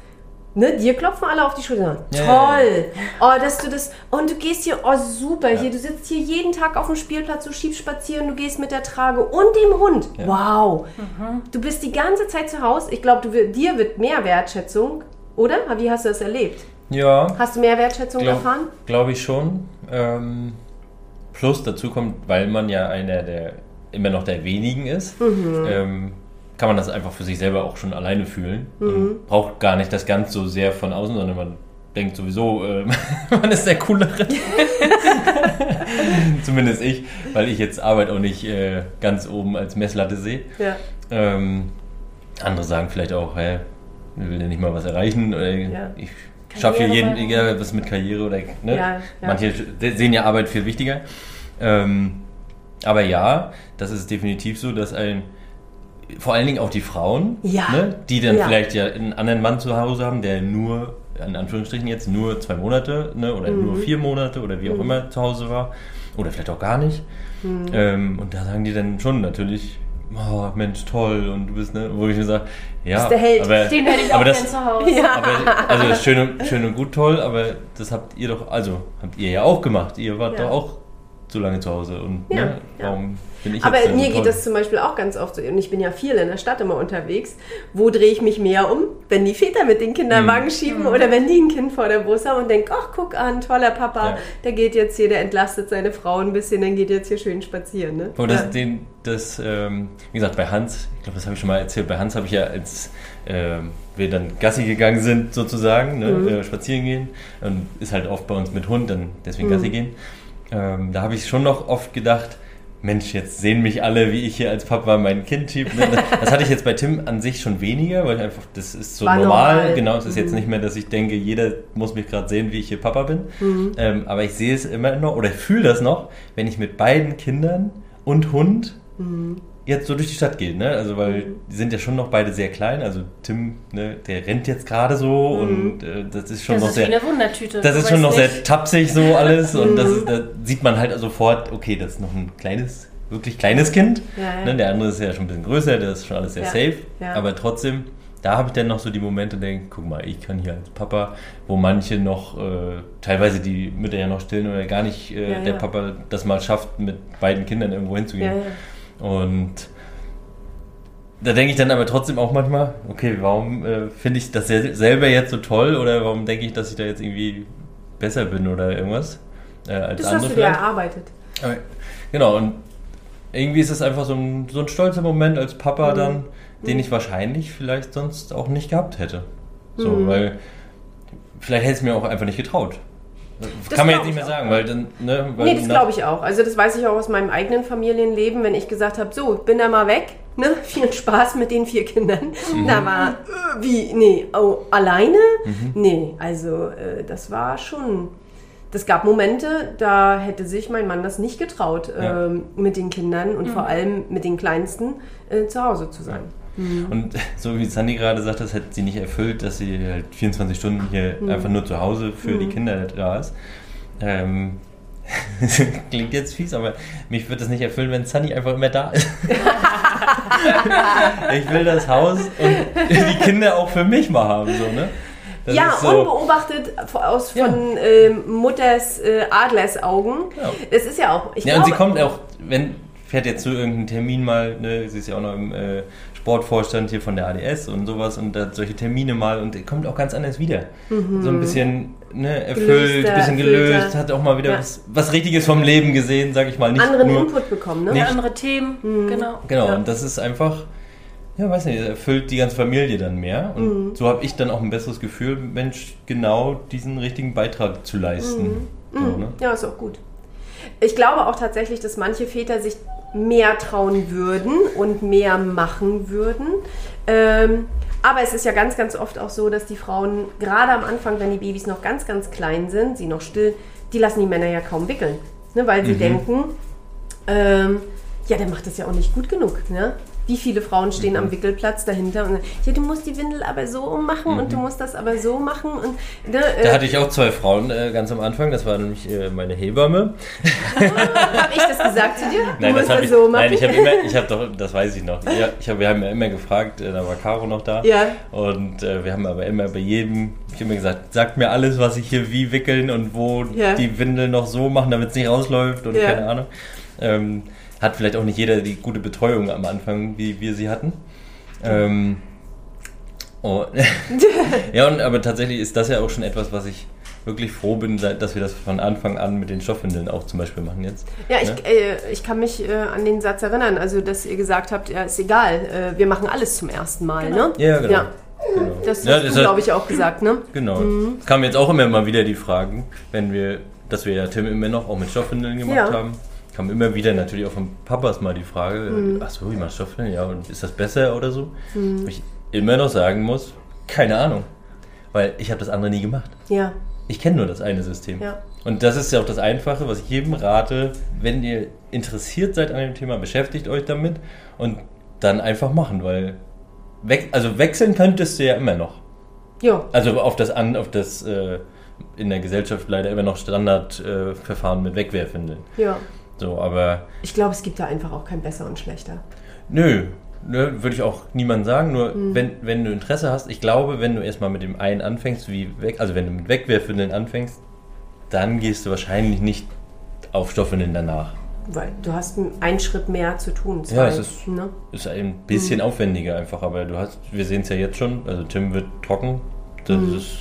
Ne, dir klopfen alle auf die Schulter. Ja, Toll! Oh, dass du das. Und du gehst hier, oh super, hier, du sitzt hier jeden Tag auf dem Spielplatz, du schiebst spazieren, du gehst mit der Trage und dem Hund. Wow! Du bist die ganze Zeit zu Hause. Ich glaube, dir wird mehr Wertschätzung, oder? Wie hast du das erlebt? Ja, Hast du mehr Wertschätzung glaube erfahren? glaub ich schon. Ähm, plus dazu kommt, weil man ja einer der immer noch der wenigen ist, Mhm. ähm, kann man das einfach für sich selber auch schon alleine fühlen. Und braucht gar nicht das ganz so sehr von außen, sondern man denkt sowieso, äh, man ist der Coolere. Zumindest ich, weil ich jetzt Arbeit auch nicht äh, ganz oben als Messlatte sehe. Ja. Ähm, andere sagen vielleicht auch, hä, ich will ja nicht mal was erreichen. Oder Ja. Ich schaffe hier jeden, egal was mit Karriere oder. Ne? Ja. Manche sehen ja Arbeit viel wichtiger. Ähm, aber ja, das ist definitiv so, dass ein. Vor allen Dingen auch die Frauen, Ja. ne, die dann Ja. vielleicht ja einen anderen Mann zu Hause haben, der nur, in Anführungsstrichen jetzt, nur zwei Monate ne, oder Mhm. nur vier Monate oder wie auch immer zu Hause war. Oder vielleicht auch gar nicht. Mhm. Ähm, und da sagen die dann schon natürlich, oh, Mensch, toll und du bist, ne, wo ich mir sage, ja, Bist der Held. aber, Den hätte ich auch das, zu Hause. Ja. aber, also das ist schön und, schön und gut toll, aber das habt ihr doch, also habt ihr ja auch gemacht. Ihr wart Ja. doch auch so lange zu Hause und Ja, ne, ja. warum bin ich Aber jetzt mir so geht das zum Beispiel auch ganz oft so, und ich bin ja viel in der Stadt immer unterwegs. Wo drehe ich mich mehr um? Wenn die Väter mit den Kinderwagen Mhm. schieben oder wenn die ein Kind vor der Brust haben und denken, ach, guck an, toller Papa, Ja. der geht jetzt hier, der entlastet seine Frau ein bisschen, dann geht jetzt hier schön spazieren. Ne? Oh, das, ja. den, das ähm, wie gesagt, bei Hans, ich glaube, das habe ich schon mal erzählt, bei Hans habe ich ja, als ähm, wir dann Gassi gegangen sind, sozusagen, ne, Mhm. äh, spazieren gehen, und ist halt oft bei uns mit Hund, dann deswegen Mhm. Gassi gehen, ähm, da habe ich schon noch oft gedacht, Mensch, jetzt sehen mich alle, wie ich hier als Papa mein Kind schiebe. Das hatte ich jetzt bei Tim an sich schon weniger, weil ich einfach, das ist so normal. normal. Genau, es ist Mhm. jetzt nicht mehr, dass ich denke, jeder muss mich gerade sehen, wie ich hier Papa bin. Ähm, aber ich sehe es immer noch, oder fühle das noch, wenn ich mit beiden Kindern und Hund jetzt so durch die Stadt gehe. Ne? Also, weil die sind ja schon noch beide sehr klein. Also, Tim, ne, der rennt jetzt gerade so und äh, das ist schon Das noch ist sehr. wie eine Wundertüte. Das ist schon noch nicht- sehr tapsig so alles und das ist, da sieht man halt sofort, okay, das ist noch ein kleines, wirklich kleines Kind. Ja, ja. Ne, der andere ist ja schon ein bisschen größer, das ist schon alles sehr Ja, safe. Aber trotzdem, da habe ich dann noch so die Momente, denke, guck mal, ich kann hier als Papa, wo manche noch, äh, teilweise die Mütter ja noch stillen oder gar nicht äh, der. Papa das mal schafft, mit beiden Kindern irgendwo hinzugehen. Und da denke ich dann aber trotzdem auch manchmal, okay, warum äh, finde ich das sel- selber jetzt so toll oder warum denke ich, dass ich da jetzt irgendwie besser bin oder irgendwas äh, als Das andere hast du dir vielleicht? erarbeitet. Aber, genau, und irgendwie ist es einfach so ein, so ein stolzer Moment als Papa Mhm. dann, den ich wahrscheinlich vielleicht sonst auch nicht gehabt hätte. So, Mhm. weil vielleicht hätte ich es mir auch einfach nicht getraut. Das Kann man jetzt nicht mehr sagen, weil dann, ne, weil Nee, das glaube ich auch. Also das weiß ich auch aus meinem eigenen Familienleben, wenn ich gesagt habe, so, bin da mal weg, ne? Viel Spaß mit den vier Kindern. Mhm. Da war, äh, wie, nee, oh, alleine? Nee, also äh, das war schon... Das gab Momente, da hätte sich mein Mann das nicht getraut, Ja. ähm, mit den Kindern und vor allem mit den Kleinsten äh, zu Hause zu sein. Und so wie Sandy gerade sagt, das hat sie nicht erfüllt, dass sie halt 24 Stunden hier Mhm. einfach nur zu Hause für die Kinder da ist. Ähm, klingt jetzt fies, aber mich wird das nicht erfüllen, wenn Sunny einfach immer da ist. ich will das Haus und die Kinder auch für mich mal haben, so, ne? Das ja, so- unbeobachtet aus Ja. von ähm, Mutters äh, Adlersaugen. Ja. Das ist ja auch. Ja, und sie kommt auch, wenn, fährt jetzt zu irgendeinem Termin mal, ne, sie ist ja auch noch im äh, Sportvorstand hier von der ADS und sowas und da solche Termine mal und kommt auch ganz anders wieder. So ein bisschen ne, erfüllt, ein bisschen erfüllter. gelöst, hat auch mal wieder Ja. was, was Richtiges vom Leben gesehen, sag ich mal. Nicht anderen nur, Input bekommen, ne? Nicht- andere Themen, genau. Genau, Ja. und das ist einfach, ja, weiß nicht, erfüllt die ganze Familie dann mehr. Und Mhm. so habe ich dann auch ein besseres Gefühl, Mensch, genau diesen richtigen Beitrag zu leisten. So, Mhm. ne? Ja, ist auch gut. Ich glaube auch tatsächlich, dass manche Väter sich mehr trauen würden und mehr machen würden. Ähm, aber es ist ja ganz, ganz oft auch so, dass die Frauen, gerade am Anfang, wenn die Babys noch ganz, ganz klein sind, sie noch still, die lassen die Männer ja kaum wickeln. Ne, weil sie denken, ähm, ja, der macht das ja auch nicht gut genug. Ne? Wie viele Frauen stehen am Wickelplatz dahinter und sagen, ja, du musst die Windel aber so ummachen und du musst das aber so machen. Und, ne, Da äh, hatte ich auch zwei Frauen äh, ganz am Anfang, das war nämlich äh, meine Hebamme. Habe ich das gesagt zu dir? Du Nein, das musst habe das ich, so machen. nein, ich habe immer, ich habe doch, das weiß ich noch. Ja, ich hab, wir haben ja immer gefragt, äh, da war Caro noch da. Ja. Und äh, wir haben aber immer bei jedem, ich habe immer gesagt, sagt mir alles, was ich hier wie wickeln und wo Ja. die Windel noch so machen, damit es nicht rausläuft und Ja. keine Ahnung. Ähm, hat vielleicht auch nicht jeder die gute Betreuung am Anfang, wie wir sie hatten. Ähm, oh. ja, und, aber tatsächlich ist das ja auch schon etwas, was ich wirklich froh bin, dass wir das von Anfang an mit den Stoffwindeln auch zum Beispiel machen jetzt. Ja, ich, Ne? äh, ich kann mich äh, an den Satz erinnern, also dass ihr gesagt habt, ja, ist egal, äh, wir machen alles zum ersten Mal, ne? Ja, genau. Ja, genau. das Ja, hast das du, glaube ich, auch gesagt, ne? Genau. Es kamen jetzt auch immer mal wieder die Fragen, wenn wir, dass wir ja Tim immer noch auch mit Stoffwindeln gemacht Ja. haben. Kam immer wieder natürlich auch von Papas mal die Frage, Mhm. ach so, wie machst du Stoffwindeln? Ja, und ist das besser oder so? Wo ich immer noch sagen muss, keine Ahnung. Weil ich habe das andere nie gemacht. Ja, Ich kenne nur das eine System. Ja. Und das ist ja auch das Einfache, was ich jedem rate, wenn ihr interessiert seid an dem Thema, beschäftigt euch damit und dann einfach machen, weil we also wechseln könntest du ja immer noch. ja, Also auf das an, auf das äh, in der Gesellschaft leider immer noch Standardverfahren äh, mit Wegwerfwindeln. ja. So, aber Ich glaube, es gibt da einfach auch kein besser und schlechter. Nö, ne, würde ich auch niemandem sagen. Nur Mhm. wenn, wenn du Interesse hast, ich glaube, wenn du erstmal mit dem einen anfängst, wie weg, also wenn du mit Wegwerfwindeln anfängst, dann gehst du wahrscheinlich nicht auf Stoffwindeln danach. Weil du hast einen Schritt mehr zu tun. Ja, es zwei, ist- ne? Ist ein Mhm. bisschen aufwendiger einfach, aber du hast, wir sehen es ja jetzt schon, also Tim wird trocken, das Mhm. ist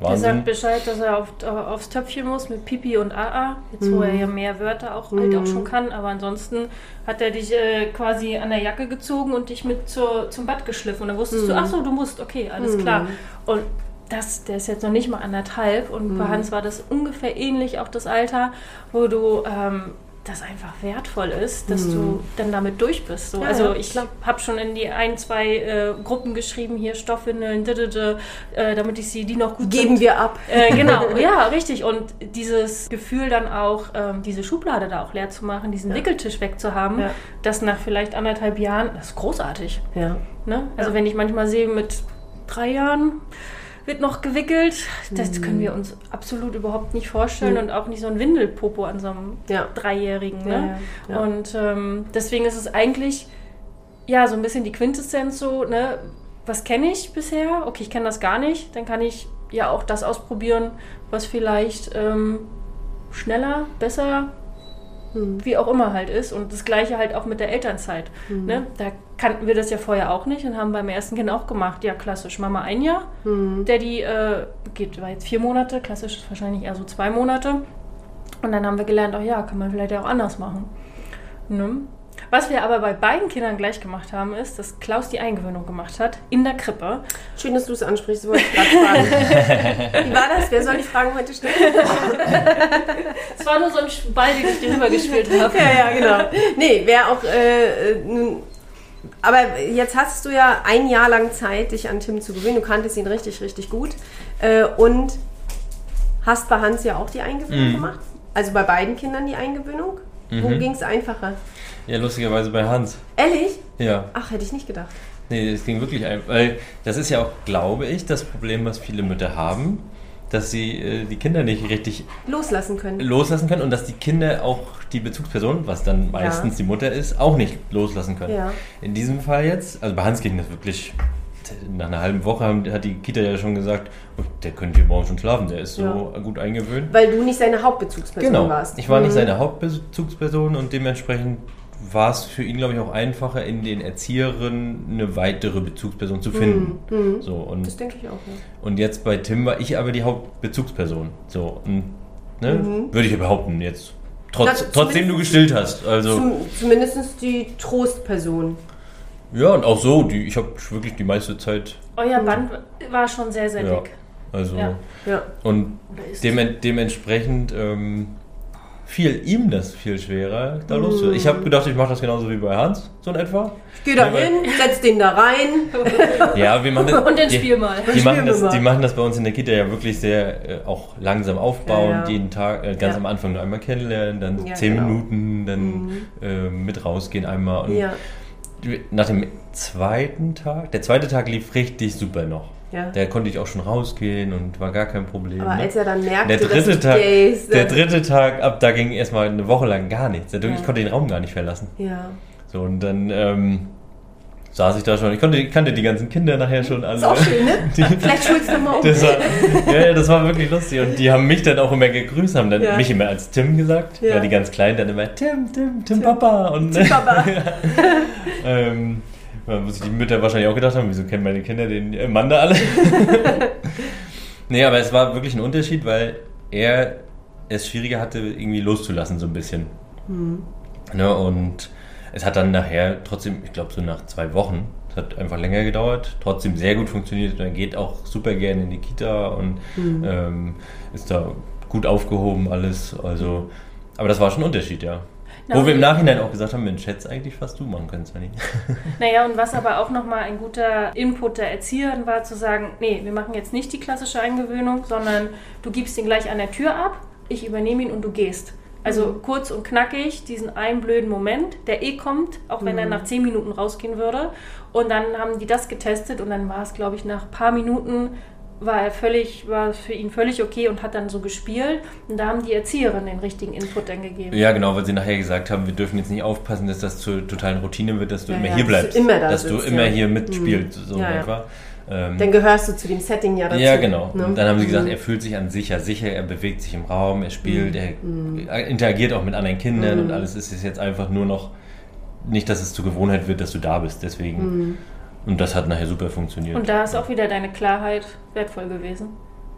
Der Wahnsinn. sagt Bescheid, dass er auf, aufs Töpfchen muss mit Pipi und AA. Jetzt, wo Mhm. er ja mehr Wörter auch, halt auch schon kann. Aber ansonsten hat er dich äh, quasi an der Jacke gezogen und dich mit zur, zum Bad geschliffen. Und dann wusstest Mhm. du, ach so, du musst, okay, alles klar. Und das, der ist jetzt noch nicht mal anderthalb. Und Mhm. bei Hans war das ungefähr ähnlich, auch das Alter, wo du ähm, das einfach wertvoll ist, dass du dann damit durch bist. So. Mhm. Ja, also ja, ich habe schon in die ein, zwei äh, Gruppen geschrieben, hier Stoffwindeln, didede, äh, damit ich sie, die noch gut Geben sind, wir ab. äh, genau, ja, richtig. Und dieses Gefühl dann auch, ähm, diese Schublade da auch leer zu machen, diesen Wickeltisch wegzuhaben, Ja. das nach vielleicht anderthalb Jahren, das ist großartig. Ja. Ne? Also Ja. wenn ich manchmal sehe, mit drei Jahren wird noch gewickelt, das können wir uns absolut überhaupt nicht vorstellen Mhm. und auch nicht so ein Windelpopo an so einem Ja. Dreijährigen. Ne? Ja, ja. Und ähm, deswegen ist es eigentlich ja so ein bisschen die Quintessenz so, ne, was kenne ich bisher? Okay, ich kenne das gar nicht. Dann kann ich ja auch das ausprobieren, was vielleicht ähm, schneller, besser, Hm. wie auch immer halt ist. Und das gleiche halt auch mit der Elternzeit. Hm. Ne? Da kannten wir das ja vorher auch nicht und haben beim ersten Kind auch gemacht. Ja, klassisch, Mama ein Jahr. Hm. Der die äh, geht, war jetzt vier Monate, klassisch ist wahrscheinlich eher so zwei Monate. Und dann haben wir gelernt, ach ja, kann man vielleicht auch anders machen. Ne? Was wir aber bei beiden Kindern gleich gemacht haben, ist, dass Klaus die Eingewöhnung gemacht hat in der Krippe. Schön, dass du es ansprichst, wollte ich gerade fragen. Wie war das? Wer soll die Fragen heute stellen? Es war nur so ein Ball, den ich dir rübergespielt habe. Ja, ja, genau. Nee, wer auch. Äh, nun, aber jetzt hast du ja ein Jahr lang Zeit, dich an Tim zu gewöhnen. Du kanntest ihn richtig, richtig gut. Äh, und hast bei Hans ja auch die Eingewöhnung Mhm. gemacht. Also bei beiden Kindern die Eingewöhnung. Wo Mhm. ging es einfacher? Ja, lustigerweise bei Hans. Ehrlich? Ja. Ach, hätte ich nicht gedacht. Nee, es ging wirklich ein, weil das ist ja auch, glaube ich, das Problem, was viele Mütter haben, dass sie äh, die Kinder nicht richtig Loslassen können. loslassen können und dass die Kinder auch die Bezugsperson, was dann meistens die Mutter ist, auch nicht loslassen können. Ja. In diesem Fall jetzt, also bei Hans ging das wirklich, nach einer halben Woche haben, hat die Kita ja schon gesagt, oh, der könnte hier morgen schon schlafen, der ist so gut eingewöhnt. Weil du nicht seine Hauptbezugsperson Genau, warst. ich war nicht Mhm. seine Hauptbezugsperson und dementsprechend war es für ihn, glaube ich, auch einfacher, in den Erzieherinnen eine weitere Bezugsperson zu finden. Mhm. So, und Das denke ich auch, ja. und jetzt bei Tim war ich aber die Hauptbezugsperson. So, und, ne, würde ich ja behaupten, jetzt. Trotz, trotzdem du gestillt hast. Also, Zum, zumindest die Trostperson. Ja, und auch so, die, ich habe wirklich die meiste Zeit. Euer Band war schon sehr, sehr Ja, dick. also, Ja. Ja. und dem, dementsprechend ähm, fiel ihm das viel schwerer, da Mm. loszuwerden. Ich habe gedacht, ich mache das genauso wie bei Hans, so in etwa. Ich gehe da hin, setz den da rein. Ja, wir machen das. Und dann die- spiel mal. Die machen, Spielen wir das, mal. die machen das bei uns in der Kita ja wirklich sehr äh, auch langsam aufbauend, Ja, ja. jeden Tag, äh, ganz Ja. am Anfang nur einmal kennenlernen, dann Ja, zehn genau. Minuten, dann äh, mit rausgehen einmal. Und Ja. Nach dem zweiten Tag, der zweite Tag lief richtig super noch. Ja. Da konnte ich auch schon rausgehen und war gar kein Problem. Aber ne? als er dann merkte, der dritte dass Tag, gehst, der dritte Tag ab, da ging erstmal eine Woche lang gar nichts. Ich Ja. konnte den Raum gar nicht verlassen. Ja. So und dann ähm, saß ich da schon. Ich konnte, kannte die ganzen Kinder nachher schon alle. Ist auch schön, ne? Die, Vielleicht schulst du nochmal um. das war, ja, das war wirklich lustig. Und die haben mich dann auch immer gegrüßt, haben dann Ja. mich immer als Tim gesagt. Ja. Ja. die ganz Kleinen dann immer Tim, Tim, Tim, Papa. Und, Tim Papa. ähm, sich die Mütter wahrscheinlich auch gedacht haben, wieso kennen meine Kinder den äh, Mann da alle? nee, aber es war wirklich ein Unterschied, weil er es schwieriger hatte, irgendwie loszulassen, so ein bisschen. Ne, und es hat dann nachher trotzdem, ich glaube so nach zwei Wochen, es hat einfach länger gedauert, trotzdem sehr gut funktioniert. Und er geht auch super gerne in die Kita und ähm, ist da gut aufgehoben alles. Also, aber das war schon ein Unterschied, ja. Na, Wo wir im Nachhinein auch gesagt haben, Mensch, hättest eigentlich fast du machen können, Svenny. Naja, und was aber auch nochmal ein guter Input der Erzieherin war, zu sagen, nee, wir machen jetzt nicht die klassische Eingewöhnung, sondern du gibst ihn gleich an der Tür ab, ich übernehme ihn und du gehst. Also kurz und knackig, diesen einen blöden Moment, der eh kommt, auch wenn er nach zehn Minuten rausgehen würde. Und dann haben die das getestet und dann war es, glaube ich, nach ein paar Minuten war er völlig, war es für ihn völlig okay und hat dann so gespielt. Und da haben die Erzieherinnen den richtigen Input dann gegeben. Ja, genau, weil sie nachher gesagt haben, wir dürfen jetzt nicht aufpassen, dass das zur totalen Routine wird, dass du Ja, immer ja, hier dass du bleibst. immer da dass sitzt, du immer ja. hier mitspielst, so Ja, in ja. etwa. Ähm, Dann gehörst du zu dem Setting ja dazu. ja, genau. ne? Und dann haben sie gesagt, Mhm. er fühlt sich an sich ja sicher, er bewegt sich im Raum, er spielt, er er interagiert auch mit anderen Kindern Mhm. und alles ist jetzt einfach nur noch nicht, dass es zur Gewohnheit wird, dass du da bist. Deswegen. Mhm. Und das hat nachher super funktioniert. Und da ist auch wieder deine Klarheit wertvoll gewesen.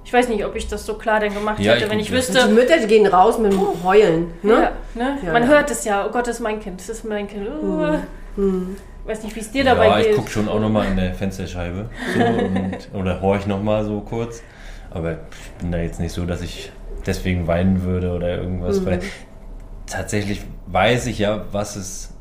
Ich weiß nicht, ob ich das so klar denn gemacht Ja, hätte, ich- wenn ich das- Die wüsste. Mütter die gehen raus mit dem Heulen. Ne? Ja, ne? Ja, Man ja. hört es ja, oh Gott, das ist mein Kind, das ist mein Kind. Uh. Mhm. Weiß nicht, wie es dir dabei ja, ich geht. gucke schon auch nochmal in der Fensterscheibe. So, und, oder horch nochmal so kurz. Aber ich bin da jetzt nicht so, dass ich deswegen weinen würde oder irgendwas. Mhm. Weil tatsächlich weiß ich ja, was es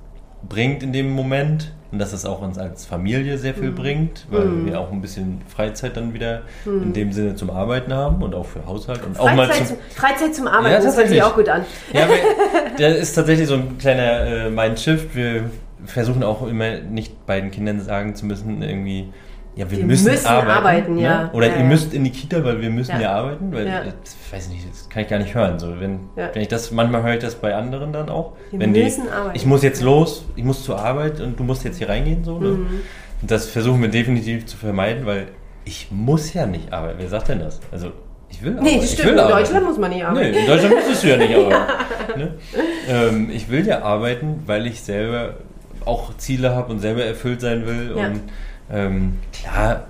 bringt in dem Moment. Und dass es auch uns als Familie sehr Mhm. viel bringt, weil wir auch ein bisschen Freizeit dann wieder in dem Sinne zum Arbeiten haben und auch für Haushalt und auch mal Freizeit, zum, zum, Freizeit zum Arbeiten, Ja, das hört sich auch gut an. Ja, wir, der ist tatsächlich so ein kleiner äh, Mindshift. Wir versuchen auch immer nicht beiden Kindern sagen zu müssen, irgendwie, ja, wir, Wir müssen, müssen arbeiten. arbeiten, ne? ja. Oder Ja, ihr ja. müsst in die Kita, weil wir müssen Ja. arbeiten. Weil, Ja. das, weiß ich nicht, das kann ich gar nicht hören. So, wenn, wenn ich das, manchmal höre ich das bei anderen dann auch. Wir wenn müssen arbeiten. Ich muss jetzt los, ich muss zur Arbeit und du musst jetzt hier reingehen. So, ne? Mhm. Das versuchen wir definitiv zu vermeiden, weil ich muss ja nicht arbeiten. Wer sagt denn das? Also, ich will Nee, arbeiten. das Ich stimmt. In arbeiten. Deutschland muss man nicht arbeiten. Nee, in Deutschland müsstest du ja nicht arbeiten. Ne? Ähm, ich will ja arbeiten, weil ich selber auch Ziele habe und selber erfüllt sein will. Ja. Und ähm, klar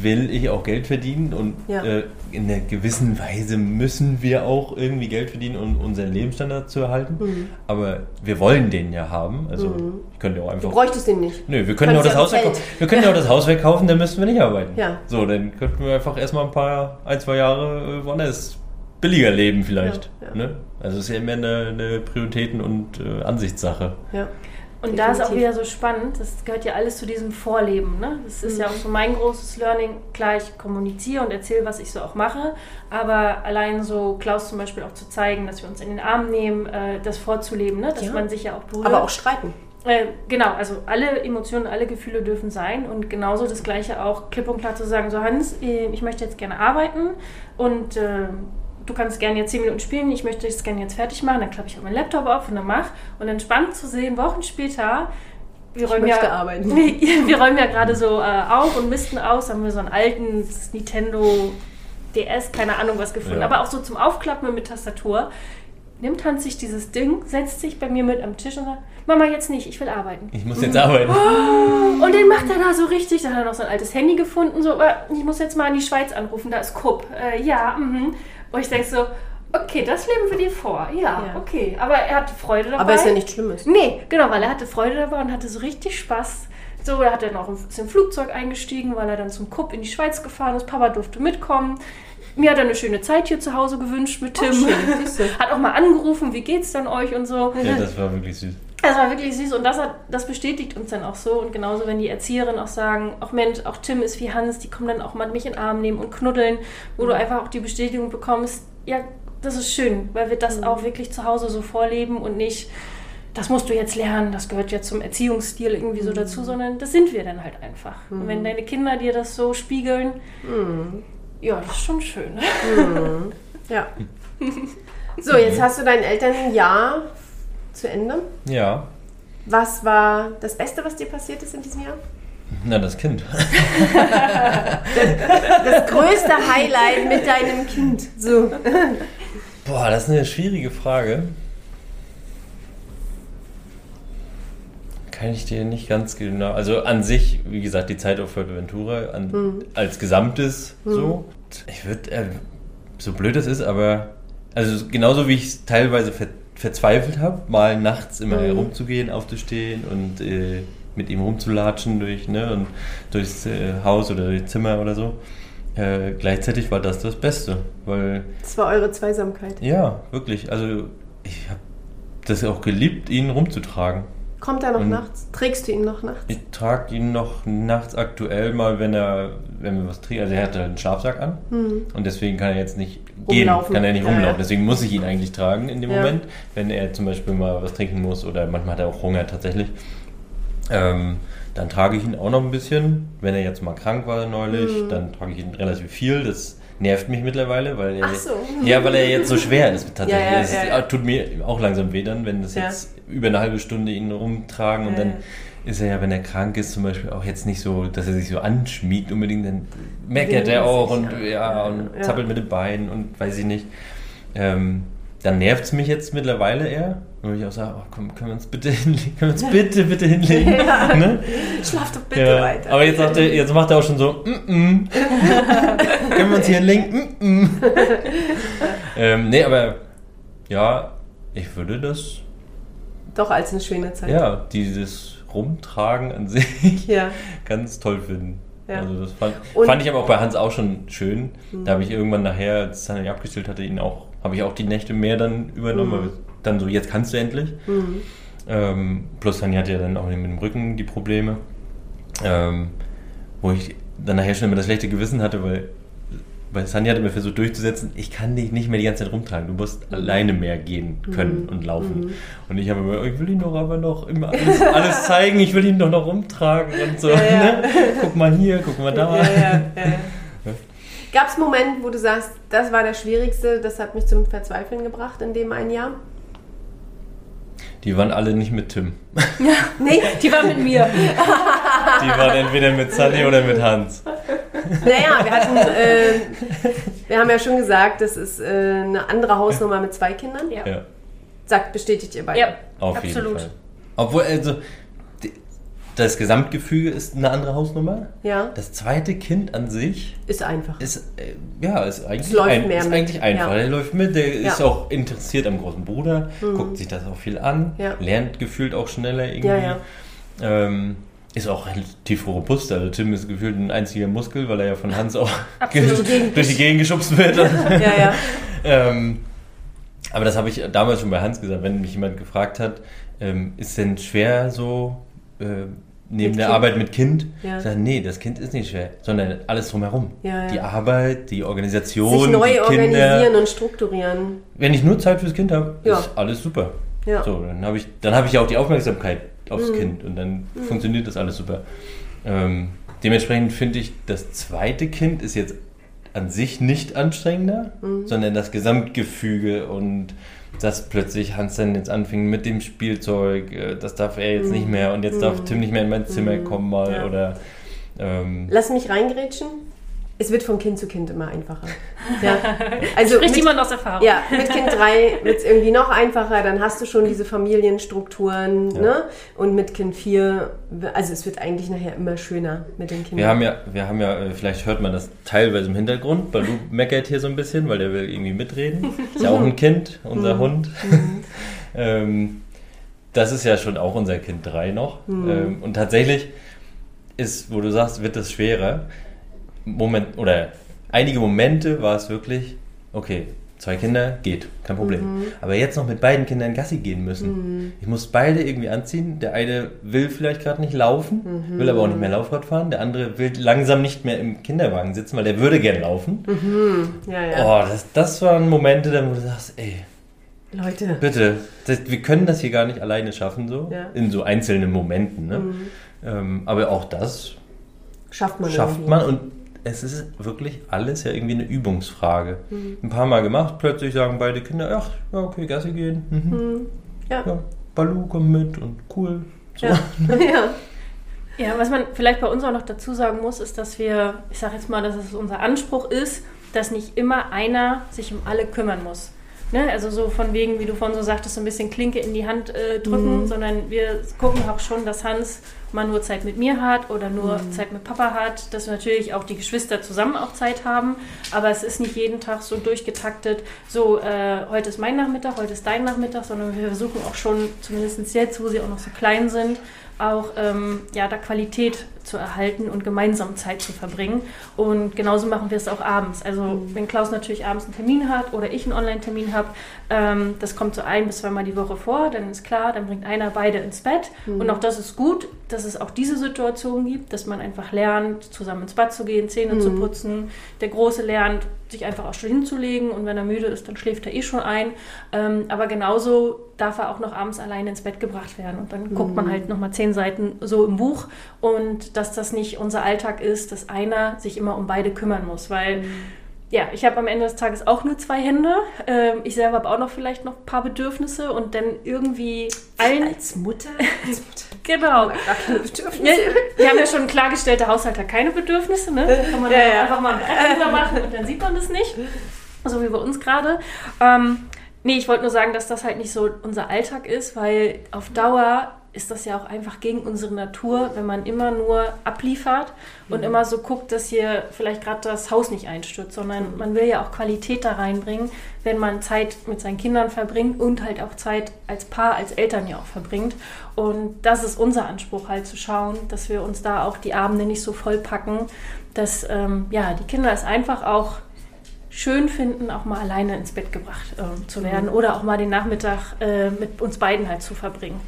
will ich auch Geld verdienen und Ja. äh, in einer gewissen Weise müssen wir auch irgendwie Geld verdienen, um unseren Lebensstandard zu erhalten. Mhm. Aber wir wollen den ja haben. Also ich könnte ja auch Du einfach bräuchtest den nicht. Nö, wir können ja auch das ja Haus. Feld. Wir können ja auch das Haus wegkaufen, dann müssten wir nicht arbeiten. Ja. So, dann könnten wir einfach erstmal ein paar, ein, zwei Jahre äh, woanders billiger leben vielleicht. Ne? Also es ist ja immer eine, eine Prioritäten- und äh, Ansichtssache. Ja. Und da ist auch Definitiv. wieder so spannend, das gehört ja alles zu diesem Vorleben. Ne? Das ist Mhm. ja auch so mein großes Learning. Klar, ich kommuniziere und erzähle, was ich so auch mache, aber allein so Klaus zum Beispiel auch zu zeigen, dass wir uns in den Arm nehmen, äh, das vorzuleben, ne? dass Ja. man sich ja auch berührt. Aber auch streiten. Äh, genau, also alle Emotionen, alle Gefühle dürfen sein und genauso das Gleiche auch klipp und klar zu sagen, so Hans, äh, ich möchte jetzt gerne arbeiten und äh, du kannst gerne jetzt 10 Minuten spielen, ich möchte es gerne jetzt fertig machen, dann klappe ich auch meinen Laptop auf und dann mach und dann spannend zu sehen, Wochen später, wir räumen ja, arbeiten. wir räumen ja gerade so äh, auf und misten aus, haben wir so einen alten Nintendo DS, keine Ahnung was gefunden, Ja. aber auch so zum Aufklappen mit Tastatur. Nimmt Hans sich dieses Ding, setzt sich bei mir mit am Tisch und sagt, Mama, jetzt nicht, ich will arbeiten. Ich muss jetzt arbeiten. Und den macht er da so richtig. Da hat er noch so ein altes Handy gefunden. So, "Äh, ich muss jetzt mal in die Schweiz anrufen, da ist Kupp. Äh, ja, mhm. Und ich denke so, okay, das leben wir dir vor. Ja, Ja. okay. Aber er hatte Freude dabei. Aber ist ja nichts Schlimmes. Nee, genau, weil er hatte Freude dabei und hatte so richtig Spaß. So, er hat dann auch ist im Flugzeug eingestiegen, weil er dann zum Kupp in die Schweiz gefahren ist. Papa durfte mitkommen. Mir hat er eine schöne Zeit hier zu Hause gewünscht mit Tim. schön, siehst du. hat auch mal angerufen, wie geht's dann euch und so. Ja, das war wirklich süß. Das war wirklich süß und das, hat, das bestätigt uns dann auch so. Und genauso, wenn die Erzieherinnen auch sagen, auch Mensch, auch Tim ist wie Hans, die kommen dann auch mal mich in den Arm nehmen und knuddeln, wo du einfach auch die Bestätigung bekommst, ja, das ist schön, weil wir das auch wirklich zu Hause so vorleben und nicht, das musst du jetzt lernen, das gehört ja zum Erziehungsstil irgendwie so dazu, sondern das sind wir dann halt einfach. Und wenn deine Kinder dir das so spiegeln, ja, das ist schon schön. Ja. So, jetzt hast du dein Elternjahr zu Ende. Ja, Was war das Beste, was dir passiert ist in diesem Jahr? na das Kind. Das größte Highlight mit deinem Kind. So. Boah, das ist eine schwierige Frage. Kann ich dir nicht ganz genau. Also an sich, wie gesagt, die Zeit auf Fuerteventura an, Hm. als Gesamtes so. Ich würde, äh, so blöd es ist, aber also genauso wie ich es teilweise ver verzweifelt habe, mal nachts immer Hm. herumzugehen, aufzustehen und äh, mit ihm rumzulatschen durch, ne, und durchs äh, Haus oder durchs Zimmer oder so. Äh, gleichzeitig war das das Beste, weil Das war eure Zweisamkeit. ja, wirklich. Also ich habe das auch geliebt, ihn rumzutragen. Kommt er noch Und- nachts? Trägst du ihn noch nachts? Ich trage ihn noch nachts aktuell mal, wenn er, wenn wir was trinken. Also er hat halt einen Schlafsack an und deswegen kann er jetzt nicht gehen, Rumlaufen. kann er nicht Ja, rumlaufen. ja. Deswegen muss ich ihn eigentlich tragen in dem Ja. Moment, wenn er zum Beispiel mal was trinken muss oder manchmal hat er auch Hunger tatsächlich. Ähm, dann trage ich ihn auch noch ein bisschen. Wenn er jetzt mal krank war neulich, Mhm. dann trage ich ihn relativ viel. Das nervt mich mittlerweile, weil er, so. ja, weil er jetzt so schwer ist. Tatsächlich. Ja, ja, es ja, ja. tut mir auch langsam weh dann, wenn das jetzt über eine halbe Stunde ihn rumtragen und dann ist er ja, wenn er krank ist, zum Beispiel auch jetzt nicht so, dass er sich so anschmiegt unbedingt, dann meckert er auch und ja. und zappelt mit den Beinen und weiß ich nicht. Ähm, dann nervt es mich jetzt mittlerweile eher. Wo ich auch sage, oh, komm, können wir uns bitte hinlegen? Können wir uns bitte, bitte hinlegen? Ne? Schlaf doch bitte Ja. weiter. Aber jetzt, sagt er, jetzt macht er auch schon so, mm -mm. können wir uns hier hinlegen? Mm -mm. ähm, nee, aber ja, ich würde das, Doch als eine schöne Zeit. ja, dieses Rumtragen an sich Ja. ganz toll finden. Ja. Also das fand, fand ich aber auch bei Hans auch schon schön. Da habe ich irgendwann nachher, als Hanni abgestellt hatte, ihn auch, habe ich auch die Nächte mehr dann übernommen. weil Dann so, jetzt kannst du endlich. Mhm. Ähm, plus Hanni hatte ja dann auch mit dem Rücken die Probleme. Ähm, wo ich dann nachher schon immer das schlechte Gewissen hatte, weil, weil Sanja hatte mir versucht durchzusetzen, ich kann dich nicht mehr die ganze Zeit rumtragen, du musst Mhm. alleine mehr gehen können und laufen. Und ich habe immer, ich will ihn doch aber noch immer alles, alles zeigen, ich will ihn doch noch rumtragen und so. Ja, ja. Ne? Guck mal hier, guck mal da. Ja. Gab es einen Moment, wo du sagst, das war das Schwierigste, das hat mich zum Verzweifeln gebracht in dem einen Jahr? Die waren alle nicht mit Tim. Nee, Die war mit mir. Die waren entweder mit Sunny oder mit Hans. naja, wir hatten, äh, wir haben ja schon gesagt, das ist äh, eine andere Hausnummer mit zwei Kindern. Ja. Ja, Sagt, bestätigt ihr beide. Ja, auf jeden absolut. Fall. Obwohl, also, das Gesamtgefüge ist eine andere Hausnummer. Ja, Das zweite Kind an sich ist einfach. ist, äh, ja, ist eigentlich, Es läuft ein, ist eigentlich einfach. Ja. Er läuft mit, der ist Ja. Mhm. auch interessiert am großen Bruder, guckt sich das auch viel an, Ja. lernt gefühlt auch schneller irgendwie. Ja, ja. Ähm, ist auch relativ robust. Also Tim ist gefühlt ein einziger Muskel, weil er ja von Hans auch durch die Gegend geschubst wird. Ja, ja. ähm, aber das habe ich damals schon bei Hans gesagt, wenn mich jemand gefragt hat, ähm, ist denn schwer so äh, neben Mit der Kind? Arbeit mit Kind? Ja. Ich sage, nee, das Kind ist nicht schwer, sondern alles drumherum. Ja, ja. Die Arbeit, die Organisation, Sich neu die organisieren Kinder. und strukturieren. Wenn ich nur Zeit fürs Kind habe, ist alles super. Mhm. So, dann habe ich, dann habe ich ja auch die Aufmerksamkeit aufs Kind und dann funktioniert das alles super. Ähm, dementsprechend finde ich, das zweite Kind ist jetzt an sich nicht anstrengender, Mhm. sondern das Gesamtgefüge und dass plötzlich Hans dann jetzt anfing mit dem Spielzeug, äh, das darf er jetzt nicht mehr und jetzt darf Tim nicht mehr in mein Zimmer kommen mal Mhm. Ja. oder ähm, Lass mich reingrätschen. Es wird von Kind zu Kind immer einfacher. Ja. Also Spricht mit, jemand aus Erfahrung. ja, mit Kind 3 wird es irgendwie noch einfacher, dann hast du schon diese Familienstrukturen. Ja. Ne? Und mit Kind 4, also es wird eigentlich nachher immer schöner mit den Kindern. Wir haben ja, wir haben ja, äh, vielleicht hört man das teilweise im Hintergrund. Balu meckert hier so ein bisschen, weil der will irgendwie mitreden. Ist ja auch ein Kind, unser Hund. ähm, das ist ja schon auch unser Kind 3 noch. Ähm, und tatsächlich ist, wo du sagst, wird das schwerer. Moment, oder einige Momente war es wirklich, okay, zwei Kinder, geht, kein Problem. Aber jetzt noch mit beiden Kindern Gassi gehen müssen. Ich muss beide irgendwie anziehen. Der eine will vielleicht gerade nicht laufen, will aber auch nicht mehr Laufrad fahren. Der andere will langsam nicht mehr im Kinderwagen sitzen, weil der würde gern laufen. ja, ja. Oh, das, das waren Momente, da wo du sagst, ey, Leute. bitte, das, wir können das hier gar nicht alleine schaffen, so Ja. in so einzelnen Momenten. Ne? Ähm, aber auch das Schafft man schafft irgendwie. man und es ist wirklich alles ja irgendwie eine Übungsfrage. Ein paar Mal gemacht, plötzlich sagen beide Kinder, ach, ja, okay, Gassi gehen. Mhm. Ja. Ja, Balu kommt mit und cool. So. Ja. ja. Ja, was man vielleicht bei uns auch noch dazu sagen muss, ist, dass wir, ich sage jetzt mal, dass es unser Anspruch ist, dass nicht immer einer sich um alle kümmern muss. Ne? Also so von wegen, wie du vorhin so sagtest, so ein bisschen Klinke in die Hand äh, drücken, sondern wir gucken auch schon, dass Hans mal nur Zeit mit mir hat oder nur Zeit mit Papa hat, dass natürlich auch die Geschwister zusammen auch Zeit haben, aber es ist nicht jeden Tag so durchgetaktet, so äh, heute ist mein Nachmittag, heute ist dein Nachmittag, sondern wir versuchen auch schon, zumindest jetzt, wo sie auch noch so klein sind, auch ähm, ja, da Qualität zu erhalten und gemeinsam Zeit zu verbringen. Und genauso machen wir es auch abends. Also wenn Klaus natürlich abends einen Termin hat oder ich einen Online-Termin habe, ähm, das kommt so ein bis zweimal die Woche vor, dann ist klar, dann bringt einer beide ins Bett. Und auch das ist gut. Dass es auch diese Situation gibt, dass man einfach lernt, zusammen ins Bad zu gehen, Zähne zu putzen. Der Große lernt, sich einfach auch schon hinzulegen und wenn er müde ist, dann schläft er eh schon ein. Ähm, aber genauso darf er auch noch abends alleine ins Bett gebracht werden. Und dann guckt man halt nochmal zehn Seiten so im Buch und dass das nicht unser Alltag ist, dass einer sich immer um beide kümmern muss, weil ja, ich habe am Ende des Tages auch nur zwei Hände. Ähm, ich selber habe auch noch vielleicht noch ein paar Bedürfnisse und dann irgendwie allen. Als Mutter? Als Mutter. Genau. Gar keine Bedürfnisse. Ja, wir haben ja schon klargestellt, der Haushalt hat keine Bedürfnisse. Ne? Kann man Ja, ja. einfach mal ein Brett drüber machen und dann sieht man das nicht. So wie bei uns gerade. Ähm, nee, ich wollte nur sagen, dass das halt nicht so unser Alltag ist, weil auf Dauer ist das ja auch einfach gegen unsere Natur, wenn man immer nur abliefert und immer so guckt, dass hier vielleicht gerade das Haus nicht einstürzt, sondern man will ja auch Qualität da reinbringen, wenn man Zeit mit seinen Kindern verbringt und halt auch Zeit als Paar, als Eltern ja auch verbringt. Und das ist unser Anspruch halt zu schauen, dass wir uns da auch die Abende nicht so vollpacken, dass ähm, ja, die Kinder es einfach auch schön finden, auch mal alleine ins Bett gebracht ähm, zu werden oder auch mal den Nachmittag äh, mit uns beiden halt zu verbringen.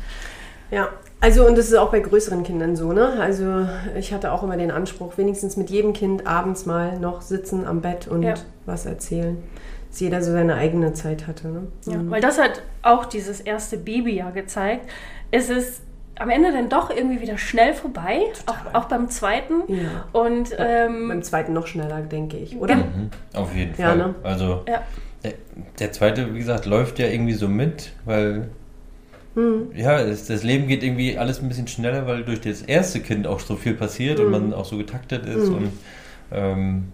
Ja, also und das ist auch bei größeren Kindern so, ne? Also ich hatte auch immer den Anspruch, wenigstens mit jedem Kind abends mal noch sitzen am Bett und Ja. was erzählen. Dass jeder so seine eigene Zeit hatte, ne? Ja, weil das hat auch dieses erste Babyjahr gezeigt. Es ist am Ende dann doch irgendwie wieder schnell vorbei, auch, auch beim zweiten. Ja. Und ähm, Beim zweiten noch schneller, denke ich, oder? Mhm, auf jeden Ja, Fall. ne? Also ja, der, der zweite, wie gesagt, läuft ja irgendwie so mit, weil Hm. ja, es, das Leben geht irgendwie alles ein bisschen schneller, weil durch das erste Kind auch so viel passiert Hm. und man auch so getaktet ist und ähm,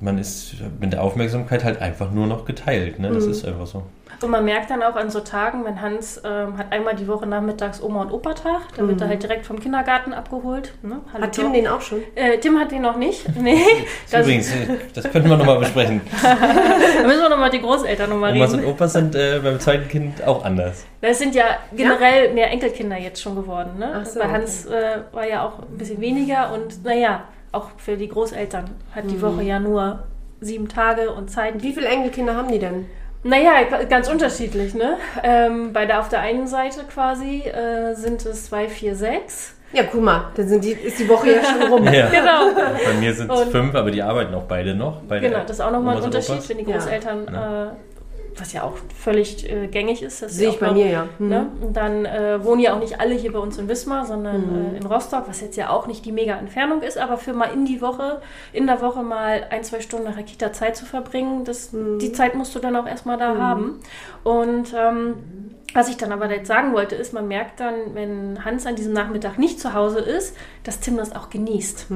man ist mit der Aufmerksamkeit halt einfach nur noch geteilt. Ne? Das Hm. ist einfach so. Und man merkt dann auch an so Tagen, wenn Hans ähm, hat einmal die Woche nachmittags Oma- und Opa-Tag, dann wird er halt direkt vom Kindergarten abgeholt. Ne? Hallo, Mhm. Hat Tim Doc. den auch schon? Äh, Tim hat den noch nicht. Nee. Das Übrigens, äh, das könnten wir nochmal besprechen. Da müssen wir nochmal die Großeltern nochmal Omas reden. und Opas sind äh, beim zweiten Kind auch anders. Das sind ja generell mehr Enkelkinder jetzt schon geworden. Ne? Ach so, Bei Hans äh, war ja auch ein bisschen weniger und naja, auch für die Großeltern hat Mhm. die Woche ja nur sieben Tage und Zeit. Wie viele Enkelkinder haben die denn? Naja, ganz unterschiedlich. Ne? Ähm, bei der auf der einen Seite quasi äh, sind es zwei, vier, sechs. Ja, guck mal, dann sind die, ist die Woche ja schon rum. Ja. Genau. Bei mir sind es fünf, aber die arbeiten auch beide noch. Beide Genau, das ist auch nochmal ein Unterschied, Opas. wenn die. Großeltern, Ja. äh, was ja auch völlig äh, gängig ist. Sehe ich bei noch- mir ja. Mhm. Ne? Und dann äh, wohnen ja auch nicht alle hier bei uns in Wismar, sondern äh, in Rostock, was jetzt ja auch nicht die mega Entfernung ist, aber für mal in die Woche, in der Woche mal ein, zwei Stunden nach der Kita Zeit zu verbringen, das, die Zeit musst du dann auch erstmal da haben. Und ähm, was ich dann aber jetzt sagen wollte, ist, man merkt dann, wenn Hans an diesem Nachmittag nicht zu Hause ist, dass Tim das auch genießt.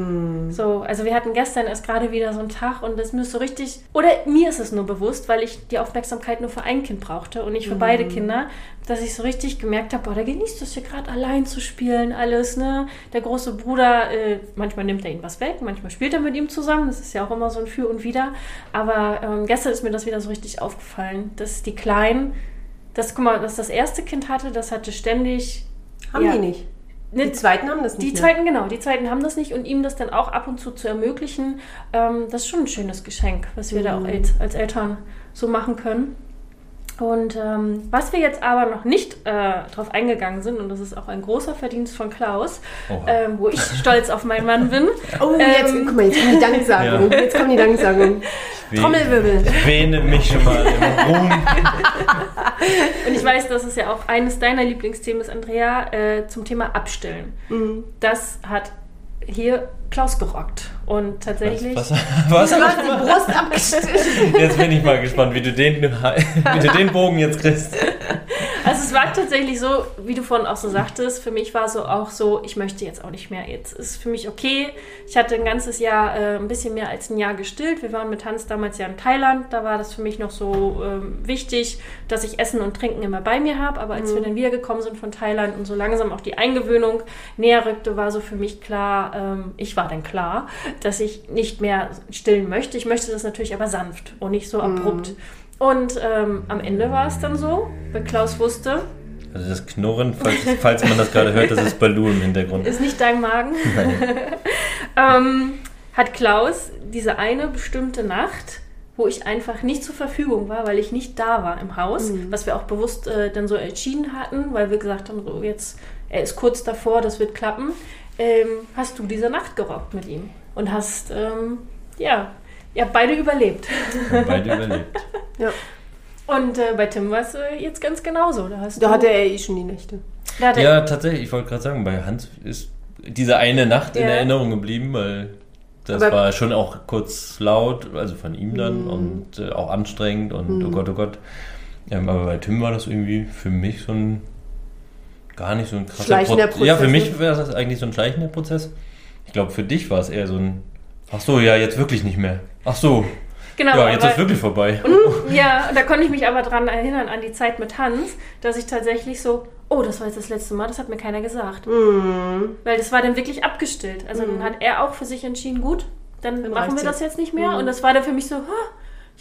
So, also wir hatten gestern erst gerade wieder so einen Tag und das ist so richtig, oder mir ist es nur bewusst, weil ich die Aufmerksamkeit nur für ein Kind brauchte und nicht für beide Kinder, dass ich so richtig gemerkt habe, boah, der genießt es hier gerade allein zu spielen, alles, ne? Der große Bruder, äh, manchmal nimmt er ihm was weg, manchmal spielt er mit ihm zusammen, das ist ja auch immer so ein Für und Wider, aber ähm, gestern ist mir das wieder so richtig aufgefallen, dass die Kleinen, das, guck mal, was das erste Kind hatte, das hatte ständig... Haben ja, die nicht? ne, Die zweiten haben das nicht. die mehr. zweiten, genau, die zweiten haben das nicht und ihm das dann auch ab und zu zu ermöglichen, ähm, das ist schon ein schönes Geschenk, was wir da auch als, als Eltern so machen können. Und ähm, was wir jetzt aber noch nicht äh, drauf eingegangen sind, und das ist auch ein großer Verdienst von Klaus, ähm, wo ich stolz auf meinen Mann bin. Oh, jetzt, Ähm, guck mal, jetzt kommt die Danksagung. Ja. Jetzt kommt die Danksagung. Trommelwirbel. Ich wähne mich schon mal im Ruhm. Und ich weiß, dass es ja auch eines deiner Lieblingsthemen ist, Andrea, äh, zum Thema Abstillen. Das hat hier Klaus gerockt. Und tatsächlich. Was, was, was hast die Brust abgeschnitten. Jetzt bin ich mal gespannt, wie du den, wie du den Bogen jetzt kriegst. Also es war tatsächlich so, wie du vorhin auch so sagtest, für mich war so auch so, ich möchte jetzt auch nicht mehr. Jetzt ist für mich okay. Ich hatte ein ganzes Jahr, äh, ein bisschen mehr als ein Jahr gestillt. Wir waren mit Hans damals ja in Thailand. Da war das für mich noch so ähm, wichtig, dass ich Essen und Trinken immer bei mir habe. Aber als wir dann wiedergekommen sind von Thailand und so langsam auch die Eingewöhnung näher rückte, war so für mich klar, ähm, ich war dann klar, dass ich nicht mehr stillen möchte. Ich möchte das natürlich aber sanft und nicht so abrupt. Und ähm, am Ende war es dann so, weil Klaus wusste, Also das Knurren, falls, falls man das gerade hört, das ist Balu im Hintergrund. ist nicht dein Magen, ähm, hat Klaus diese eine bestimmte Nacht, wo ich einfach nicht zur Verfügung war, weil ich nicht da war im Haus, was wir auch bewusst äh, dann so entschieden hatten, weil wir gesagt haben, so jetzt er ist kurz davor, das wird klappen, ähm, hast du diese Nacht gerockt mit ihm und hast, ähm, ja, ihr habt beide überlebt. Beide überlebt. Ja. Und äh, bei Tim war es äh, jetzt ganz genauso. Da, hast Da du, hatte er eh schon die Nächte. er, Ja, tatsächlich, ich wollte gerade sagen, bei Hans ist diese eine Nacht in Ja. Erinnerung geblieben, weil das Aber- war schon auch kurz laut, also von ihm dann Mhm. und äh, auch anstrengend und oh Gott, oh Gott. Ähm, aber bei Tim war das irgendwie für mich so ein gar nicht so ein krasser Schleichender Pro- Ja, für Prozess, mich wäre das eigentlich so ein schleichender Prozess. Ich glaube, für dich war es eher so ein Ach so, ja, jetzt wirklich nicht mehr. Ach so, genau, ja, jetzt aber- ist wirklich vorbei. Ja, da konnte ich mich aber dran erinnern, an die Zeit mit Hans, dass ich tatsächlich so, oh, das war jetzt das letzte Mal, das hat mir keiner gesagt. Mhm. Weil das war dann wirklich abgestillt. Also dann hat er auch für sich entschieden, gut, dann, Dann machen wir das jetzt. nicht mehr. Mhm. Und das war dann für mich so, "Ha,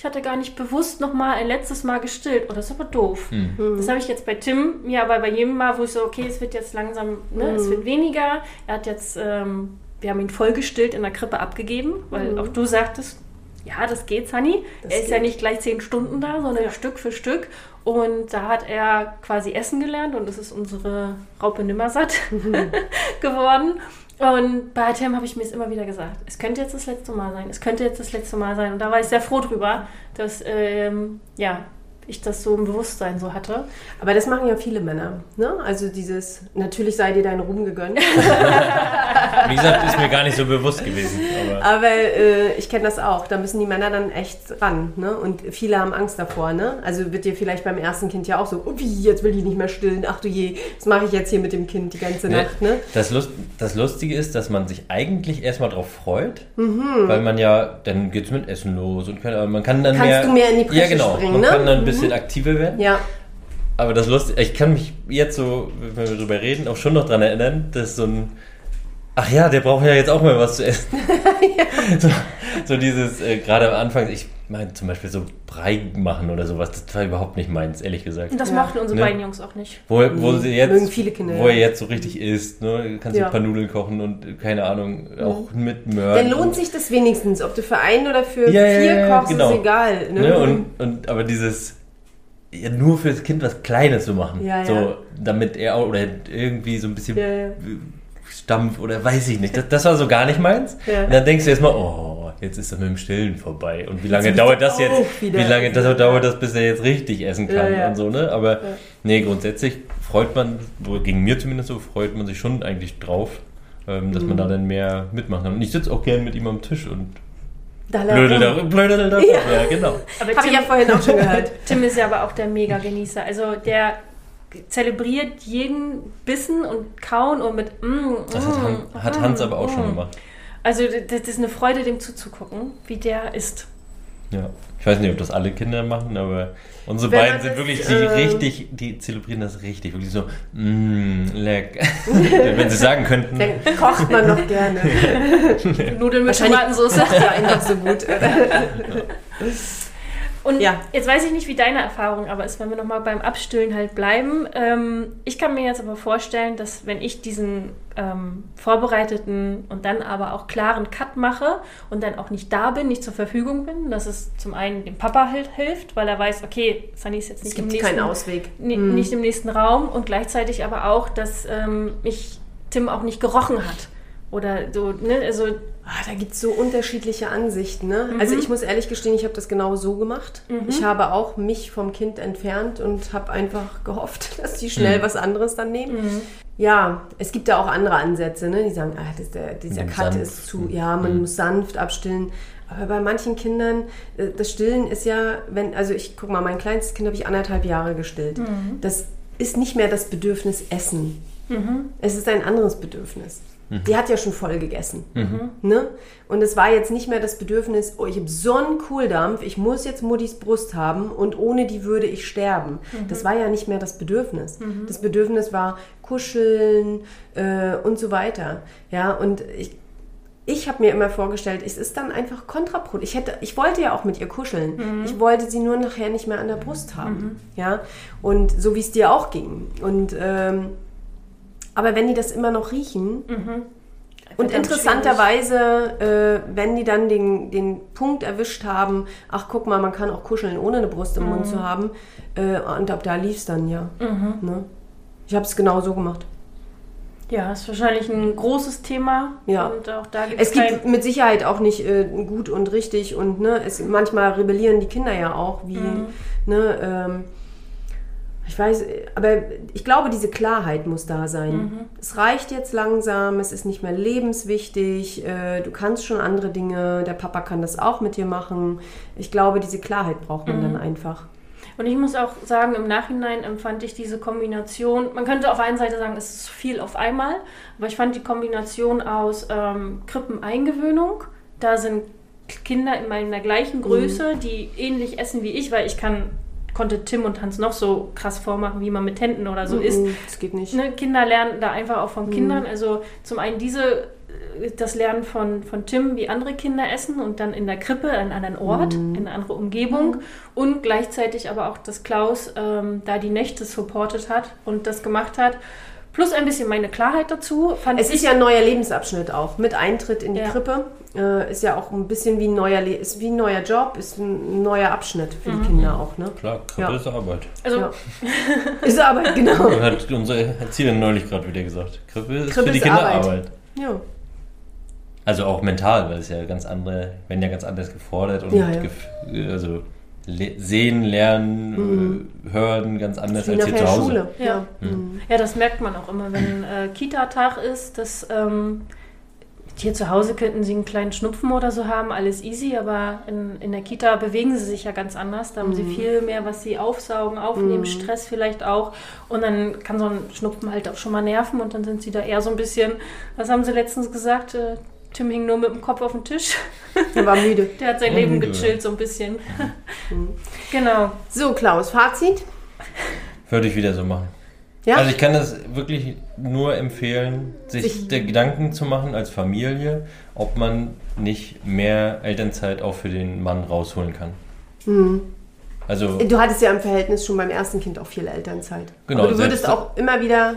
ich hatte gar nicht bewusst nochmal ein letztes Mal gestillt. Oh, das ist aber doof. Hm. Das habe ich jetzt bei Tim, ja, aber bei jedem Mal, wo ich so, okay, es wird jetzt langsam, ne, es wird weniger. Er hat jetzt, ähm, wir haben ihn vollgestillt in der Krippe abgegeben, weil auch du sagtest, ja, das geht, Sunny. Das er ist ja geht. nicht gleich zehn Stunden da, sondern Stück für Stück. Und da hat er quasi essen gelernt und das ist unsere Raupe Nimmersatt geworden. Und bei Tim habe ich mir es immer wieder gesagt, es könnte jetzt das letzte Mal sein, es könnte jetzt das letzte Mal sein. Und da war ich sehr froh drüber, dass ähm, ja, ich das so im Bewusstsein so hatte. Aber das machen ja viele Männer. Ne? Also dieses, natürlich sei dir dein Ruhm gegönnt. Wie gesagt, ist mir gar nicht so bewusst gewesen. Aber Aber äh, ich kenne das auch. Da müssen die Männer dann echt ran. Ne? Und viele haben Angst davor. Ne? Also wird dir vielleicht beim ersten Kind ja auch so, oh, wie, jetzt will ich nicht mehr stillen. Ach du je, was mache ich jetzt hier mit dem Kind die ganze Ne, Nacht? Ne? Das, Lust, das Lustige ist, dass man sich eigentlich erstmal drauf freut, Mhm. weil man ja, dann geht's mit Essen los und kann, aber man kann dann Kannst mehr, du mehr in die Bresche ja, genau, springen, man ne? kann dann ein bisschen aktiver werden. Ja, Aber das Lustige, ich kann mich jetzt so, wenn wir drüber reden, auch schon noch dran erinnern, dass so ein, ach ja, der braucht ja jetzt auch mal was zu essen. so, so dieses, äh, gerade am Anfang, ich meine zum Beispiel so Brei machen oder sowas, das war überhaupt nicht meins, ehrlich gesagt. Und das Ja. mochten unsere Ne? beiden Jungs auch nicht. Wo, wo Nee, sie jetzt, mögen viele Kinder, wo er ja. jetzt so richtig isst, ne? Du kannst Ja. ein paar Nudeln kochen und keine Ahnung, auch mit dann Möhren. lohnt sich das wenigstens. Ob du für einen oder für Ja, ja, vier ja, ja, kochst, genau. ist egal. Ne? Ne? Und, und aber dieses ja, nur für das Kind was Kleines zu machen, Ja, so ja. damit er auch oder irgendwie so ein bisschen. Stampf oder weiß ich nicht. Das, das war so gar nicht meins. Ja. Und dann denkst du erstmal, oh, jetzt ist das mit dem Stillen vorbei. Und wie lange Jetzt dauert das jetzt? Wie lange das dauert das, bis er jetzt richtig essen kann und so, ne? Aber nee, grundsätzlich freut man, gegen mir zumindest so, freut man sich schon eigentlich drauf, ähm, dass man Mhm. da dann mehr mitmachen kann. Und ich sitze auch gern mit ihm am Tisch und Da blödel. Blödel darüber. Ja. Ja, genau. Aber Habe ich ja vorhin auch schon gehört. Tim ist ja aber auch der Mega-Genießer. Also der zelebriert jeden Bissen und Kauen und mit mm, Das hat, Han, mm, hat Hans mm, aber auch schon mm. gemacht. Also das ist eine Freude, dem zuzugucken, wie der isst. Ja. Ich weiß nicht, ob das alle Kinder machen, aber unsere Wenn beiden sind wirklich, die ähm, richtig, die zelebrieren das richtig. Wirklich so, mmm, leck. Wenn sie sagen könnten. Dann kocht man noch gerne. Nudeln mit Tomatensauce. Ja, einfach so gut. Und Ja. jetzt weiß ich nicht, wie deine Erfahrung aber ist, wenn wir nochmal beim Abstillen halt bleiben. Ähm, ich kann mir jetzt aber vorstellen, dass wenn ich diesen ähm, vorbereiteten und dann aber auch klaren Cut mache und dann auch nicht da bin, nicht zur Verfügung bin, dass es zum einen dem Papa halt hilft, weil er weiß, okay, Sunny ist jetzt nicht im nächsten keinen Ausweg. ni- Hm. nicht im nächsten Raum und gleichzeitig aber auch, dass ähm, mich Tim auch nicht gerochen hat. Oder so, ne, also Ah, da gibt es so unterschiedliche Ansichten. Ne? Also ich muss ehrlich gestehen, ich habe das genau so gemacht. Ich habe auch mich vom Kind entfernt und habe einfach gehofft, dass die schnell Mhm. was anderes dann nehmen. Ja, es gibt da auch andere Ansätze, ne? die sagen, ah, das, der, dieser Cut sanft. ist zu, ja, man muss sanft abstillen. Aber bei manchen Kindern, äh, das Stillen ist ja, wenn, also ich guck mal, mein kleinstes Kind habe ich anderthalb Jahre gestillt. Das ist nicht mehr das Bedürfnis Essen. Es ist ein anderes Bedürfnis. Die hat ja schon voll gegessen. Ne? Und es war jetzt nicht mehr das Bedürfnis, oh, ich habe so einen Kohldampf, ich muss jetzt Muttis Brust haben und ohne die würde ich sterben. Das war ja nicht mehr das Bedürfnis. Das Bedürfnis war kuscheln äh, und so weiter. Ja, und ich, ich habe mir immer vorgestellt, es ist dann einfach kontraproduktiv. Ich, hätte, ich wollte ja auch mit ihr kuscheln. Ich wollte sie nur nachher nicht mehr an der Brust haben. Ja, und so wie es dir auch ging. Und ähm, aber wenn die das immer noch riechen und Verdammt interessanterweise, äh, wenn die dann den, den Punkt erwischt haben, ach guck mal, man kann auch kuscheln, ohne eine Brust im Mund zu haben, äh, und ab da lief es dann ja. Ne? Ich habe es genau so gemacht. Ja, ist wahrscheinlich ein großes Thema. Ja. Und auch da Es gibt mit Sicherheit auch nicht äh, gut und richtig und ne, es, manchmal rebellieren die Kinder ja auch, wie, Mhm. ne, ähm, ich weiß, aber ich glaube, diese Klarheit muss da sein. Mhm. Es reicht jetzt langsam, es ist nicht mehr lebenswichtig, äh, du kannst schon andere Dinge, der Papa kann das auch mit dir machen. Ich glaube, diese Klarheit braucht man Mhm. dann einfach. Und ich muss auch sagen, im Nachhinein empfand ich diese Kombination, man könnte auf einer Seite sagen, es ist viel auf einmal, aber ich fand die Kombination aus ähm, Krippeneingewöhnung, da sind Kinder in meiner gleichen Größe, die ähnlich essen wie ich, weil ich kann, konnte Tim und Hans noch so krass vormachen, wie man mit Händen oder so isst. Mhm, Das geht nicht. Ne, Kinder lernen da einfach auch von Kindern. Also zum einen diese, äh, das Lernen von, von Tim, wie andere Kinder essen und dann in der Krippe an einen anderen Ort, in eine andere Umgebung und gleichzeitig aber auch, dass Klaus ähm, da die Nächte supportet hat und das gemacht hat. Plus ein bisschen meine Klarheit dazu. Fand Es ist ja ein neuer Lebensabschnitt auch. Mit Eintritt in die Ja. Krippe äh, ist ja auch ein bisschen wie ein neuer, Le ist wie ein neuer Job, ist ein neuer Abschnitt für Mhm. die Kinder auch. Ne? Klar, Krippe Ja. ist Arbeit. also Ja. Ist Arbeit, genau. Hat unsere Erzieherin neulich gerade wieder gesagt. Krippe ist Krippe für die ist Kinder Arbeit. Arbeit. Ja. Also auch mental, weil es ja ganz andere, werden ja ganz anders gefordert und Ja, also le sehen, lernen, äh, hören ganz anders als hier zu Hause. Schule. Ja. Ja. Mhm. Ja, das merkt man auch immer, wenn äh, Kita-Tag ist, dass ähm, hier zu Hause könnten sie einen kleinen Schnupfen oder so haben, alles easy, aber in, in der Kita bewegen sie sich ja ganz anders. Da haben sie viel mehr, was sie aufsaugen, aufnehmen, Stress vielleicht auch. Und dann kann so ein Schnupfen halt auch schon mal nerven und dann sind sie da eher so ein bisschen, was haben sie letztens gesagt? Äh, Tim hing nur mit dem Kopf auf dem Tisch. Er war müde. Der hat sein Oh, Leben müde, gechillt so ein bisschen. genau. So, Klaus, Fazit? Würde ich wieder so machen. Ja? Also ich kann das wirklich nur empfehlen, sich, Sich- der Gedanken zu machen als Familie, ob man nicht mehr Elternzeit auch für den Mann rausholen kann. Mhm. Also du hattest ja im Verhältnis schon beim ersten Kind auch viel Elternzeit. Genau, Aber du würdest auch immer wieder.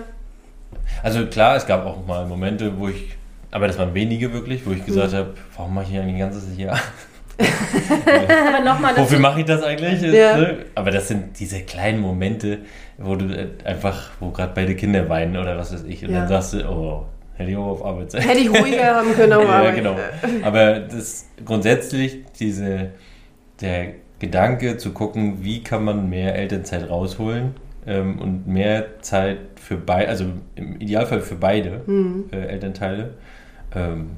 Also klar, es gab auch mal Momente, wo ich, aber das waren wenige wirklich, wo ich gesagt Mhm. habe, warum mache ich eigentlich ein ganzes Jahr? Aber nochmal Wofür mache ich das eigentlich? Ja. Ne? Aber das sind diese kleinen Momente, wo du äh, einfach, wo gerade beide Kinder weinen oder was weiß ich. Und Ja. dann sagst du, oh, hätte ich auch auf Arbeit sein. Hätte ich ruhiger haben können, aber. ja, genau. Aber das grundsätzlich diese, der Gedanke zu gucken, wie kann man mehr Elternzeit rausholen ähm, und mehr Zeit für beide, also im Idealfall für beide Mhm. äh, Elternteile, ähm,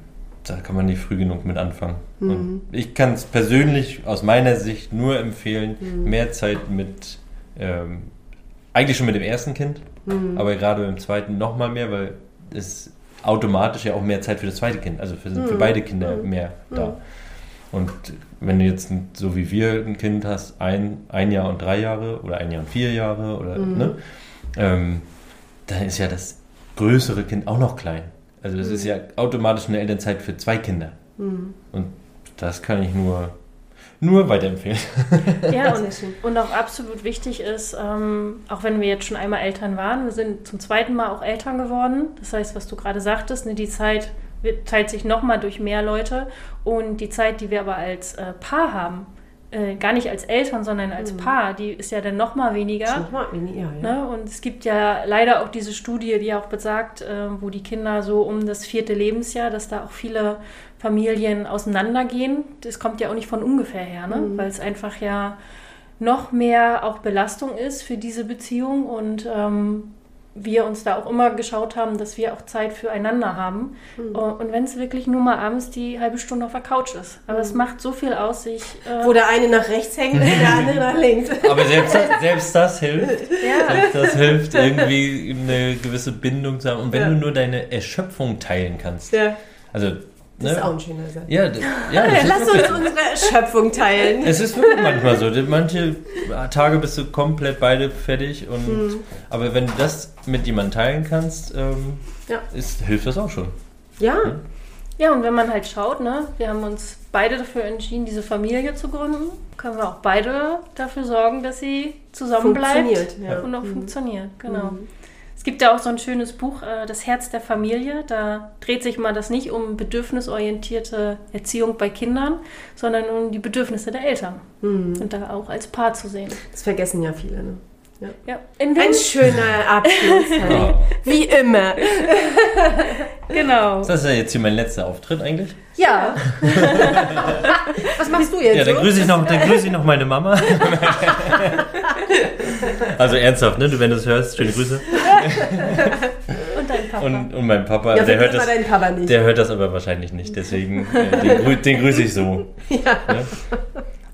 da kann man nicht früh genug mit anfangen. Mhm. Und ich kann es persönlich aus meiner Sicht nur empfehlen, Mhm. mehr Zeit mit, ähm, eigentlich schon mit dem ersten Kind, Mhm. aber gerade beim zweiten noch mal mehr, weil es automatisch ja auch mehr Zeit für das zweite Kind, also für, für Mhm. beide Kinder mehr da. Und wenn du jetzt so wie wir ein Kind hast, ein, ein Jahr und drei Jahre oder ein Jahr und vier Jahre oder Mhm. ne, ähm, dann ist ja das größere Kind auch noch klein. Also es ist ja automatisch eine Elternzeit für zwei Kinder. Mhm. Und das kann ich nur, nur weiterempfehlen. Ja, und, und auch absolut wichtig ist, ähm, auch wenn wir jetzt schon einmal Eltern waren, wir sind zum zweiten Mal auch Eltern geworden. Das heißt, was du gerade sagtest, ne, die Zeit teilt sich nochmal durch mehr Leute. Und die Zeit, die wir aber als äh, Paar haben, äh, gar nicht als Eltern, sondern als Paar, die ist ja dann nochmal weniger. Nochmal weniger, ja. Ne? Und es gibt ja leider auch diese Studie, die auch besagt, äh, wo die Kinder so um das vierte Lebensjahr, dass da auch viele Familien auseinandergehen. Das kommt ja auch nicht von ungefähr her, ne? weil es einfach ja noch mehr auch Belastung ist für diese Beziehung und ähm, wir uns da auch immer geschaut haben, dass wir auch Zeit füreinander haben. Und wenn es wirklich nur mal abends die halbe Stunde auf der Couch ist. Aber es macht so viel aus, sich. Äh, Wo der eine nach rechts hängt und der andere nach links. Aber selbst das, selbst das hilft. ja. Selbst das hilft, irgendwie eine gewisse Bindung zu haben. Und wenn Ja. du nur deine Erschöpfung teilen kannst. Ja, Also, das ist auch ne? ein schöner Satz. Ja, das, ja, das ist Lass uns wirklich- unsere Erschöpfung teilen. Es ist wirklich manchmal so. Manche Tage bist du komplett beide fertig. Und, Mhm. Aber wenn du das mit jemandem teilen kannst, ähm, Ja. ist, hilft das auch schon. Ja, Ja, und wenn man halt schaut, ne, wir haben uns beide dafür entschieden, diese Familie zu gründen, können wir auch beide dafür sorgen, dass sie zusammenbleibt Funktioniert, ja. und auch Mhm. funktioniert. Genau. Es gibt ja auch so ein schönes Buch, äh, Das Herz der Familie. Da dreht sich mal das nicht um bedürfnisorientierte Erziehung bei Kindern, sondern um die Bedürfnisse der Eltern Mhm. und da auch als Paar zu sehen. das vergessen ja viele. Ne? Ja. In dem, Ein schöner Abschluss. Ja. Wie immer. genau. Das ist ja jetzt hier mein letzter Auftritt eigentlich. Ja. Was machst du jetzt? Ja, dann grüße ich noch, dann grüße ich noch meine Mama. also ernsthaft, ne? Du, wenn du es hörst, schöne Grüße. Und dein Papa. Und, und mein Papa, ja, der, hört das, Papa nicht. der hört das aber wahrscheinlich nicht. Deswegen, äh, den, grü den grüße ich so. ja. Ne?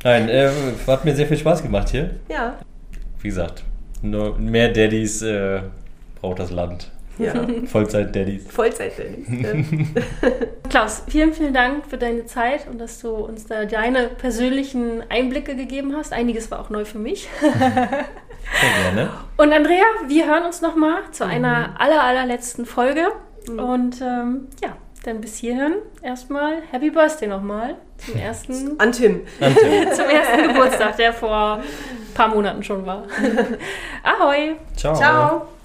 Nein, äh, hat mir sehr viel Spaß gemacht hier. ja. Wie gesagt, nur mehr Daddys äh, braucht das Land. Ja. Vollzeit-Daddys. Vollzeit. Klaus, vielen, vielen Dank für deine Zeit und dass du uns da deine persönlichen Einblicke gegeben hast. Einiges war auch neu für mich. Sehr gerne. Und Andrea, wir hören uns nochmal zu einer aller, allerletzten Folge. Und ähm, ja, dann bis hierhin erstmal Happy Birthday nochmal zum ersten, An Tim. Danke. zum ersten Geburtstag, der vor ein paar Monaten schon war. Ahoi! Ciao. Ciao.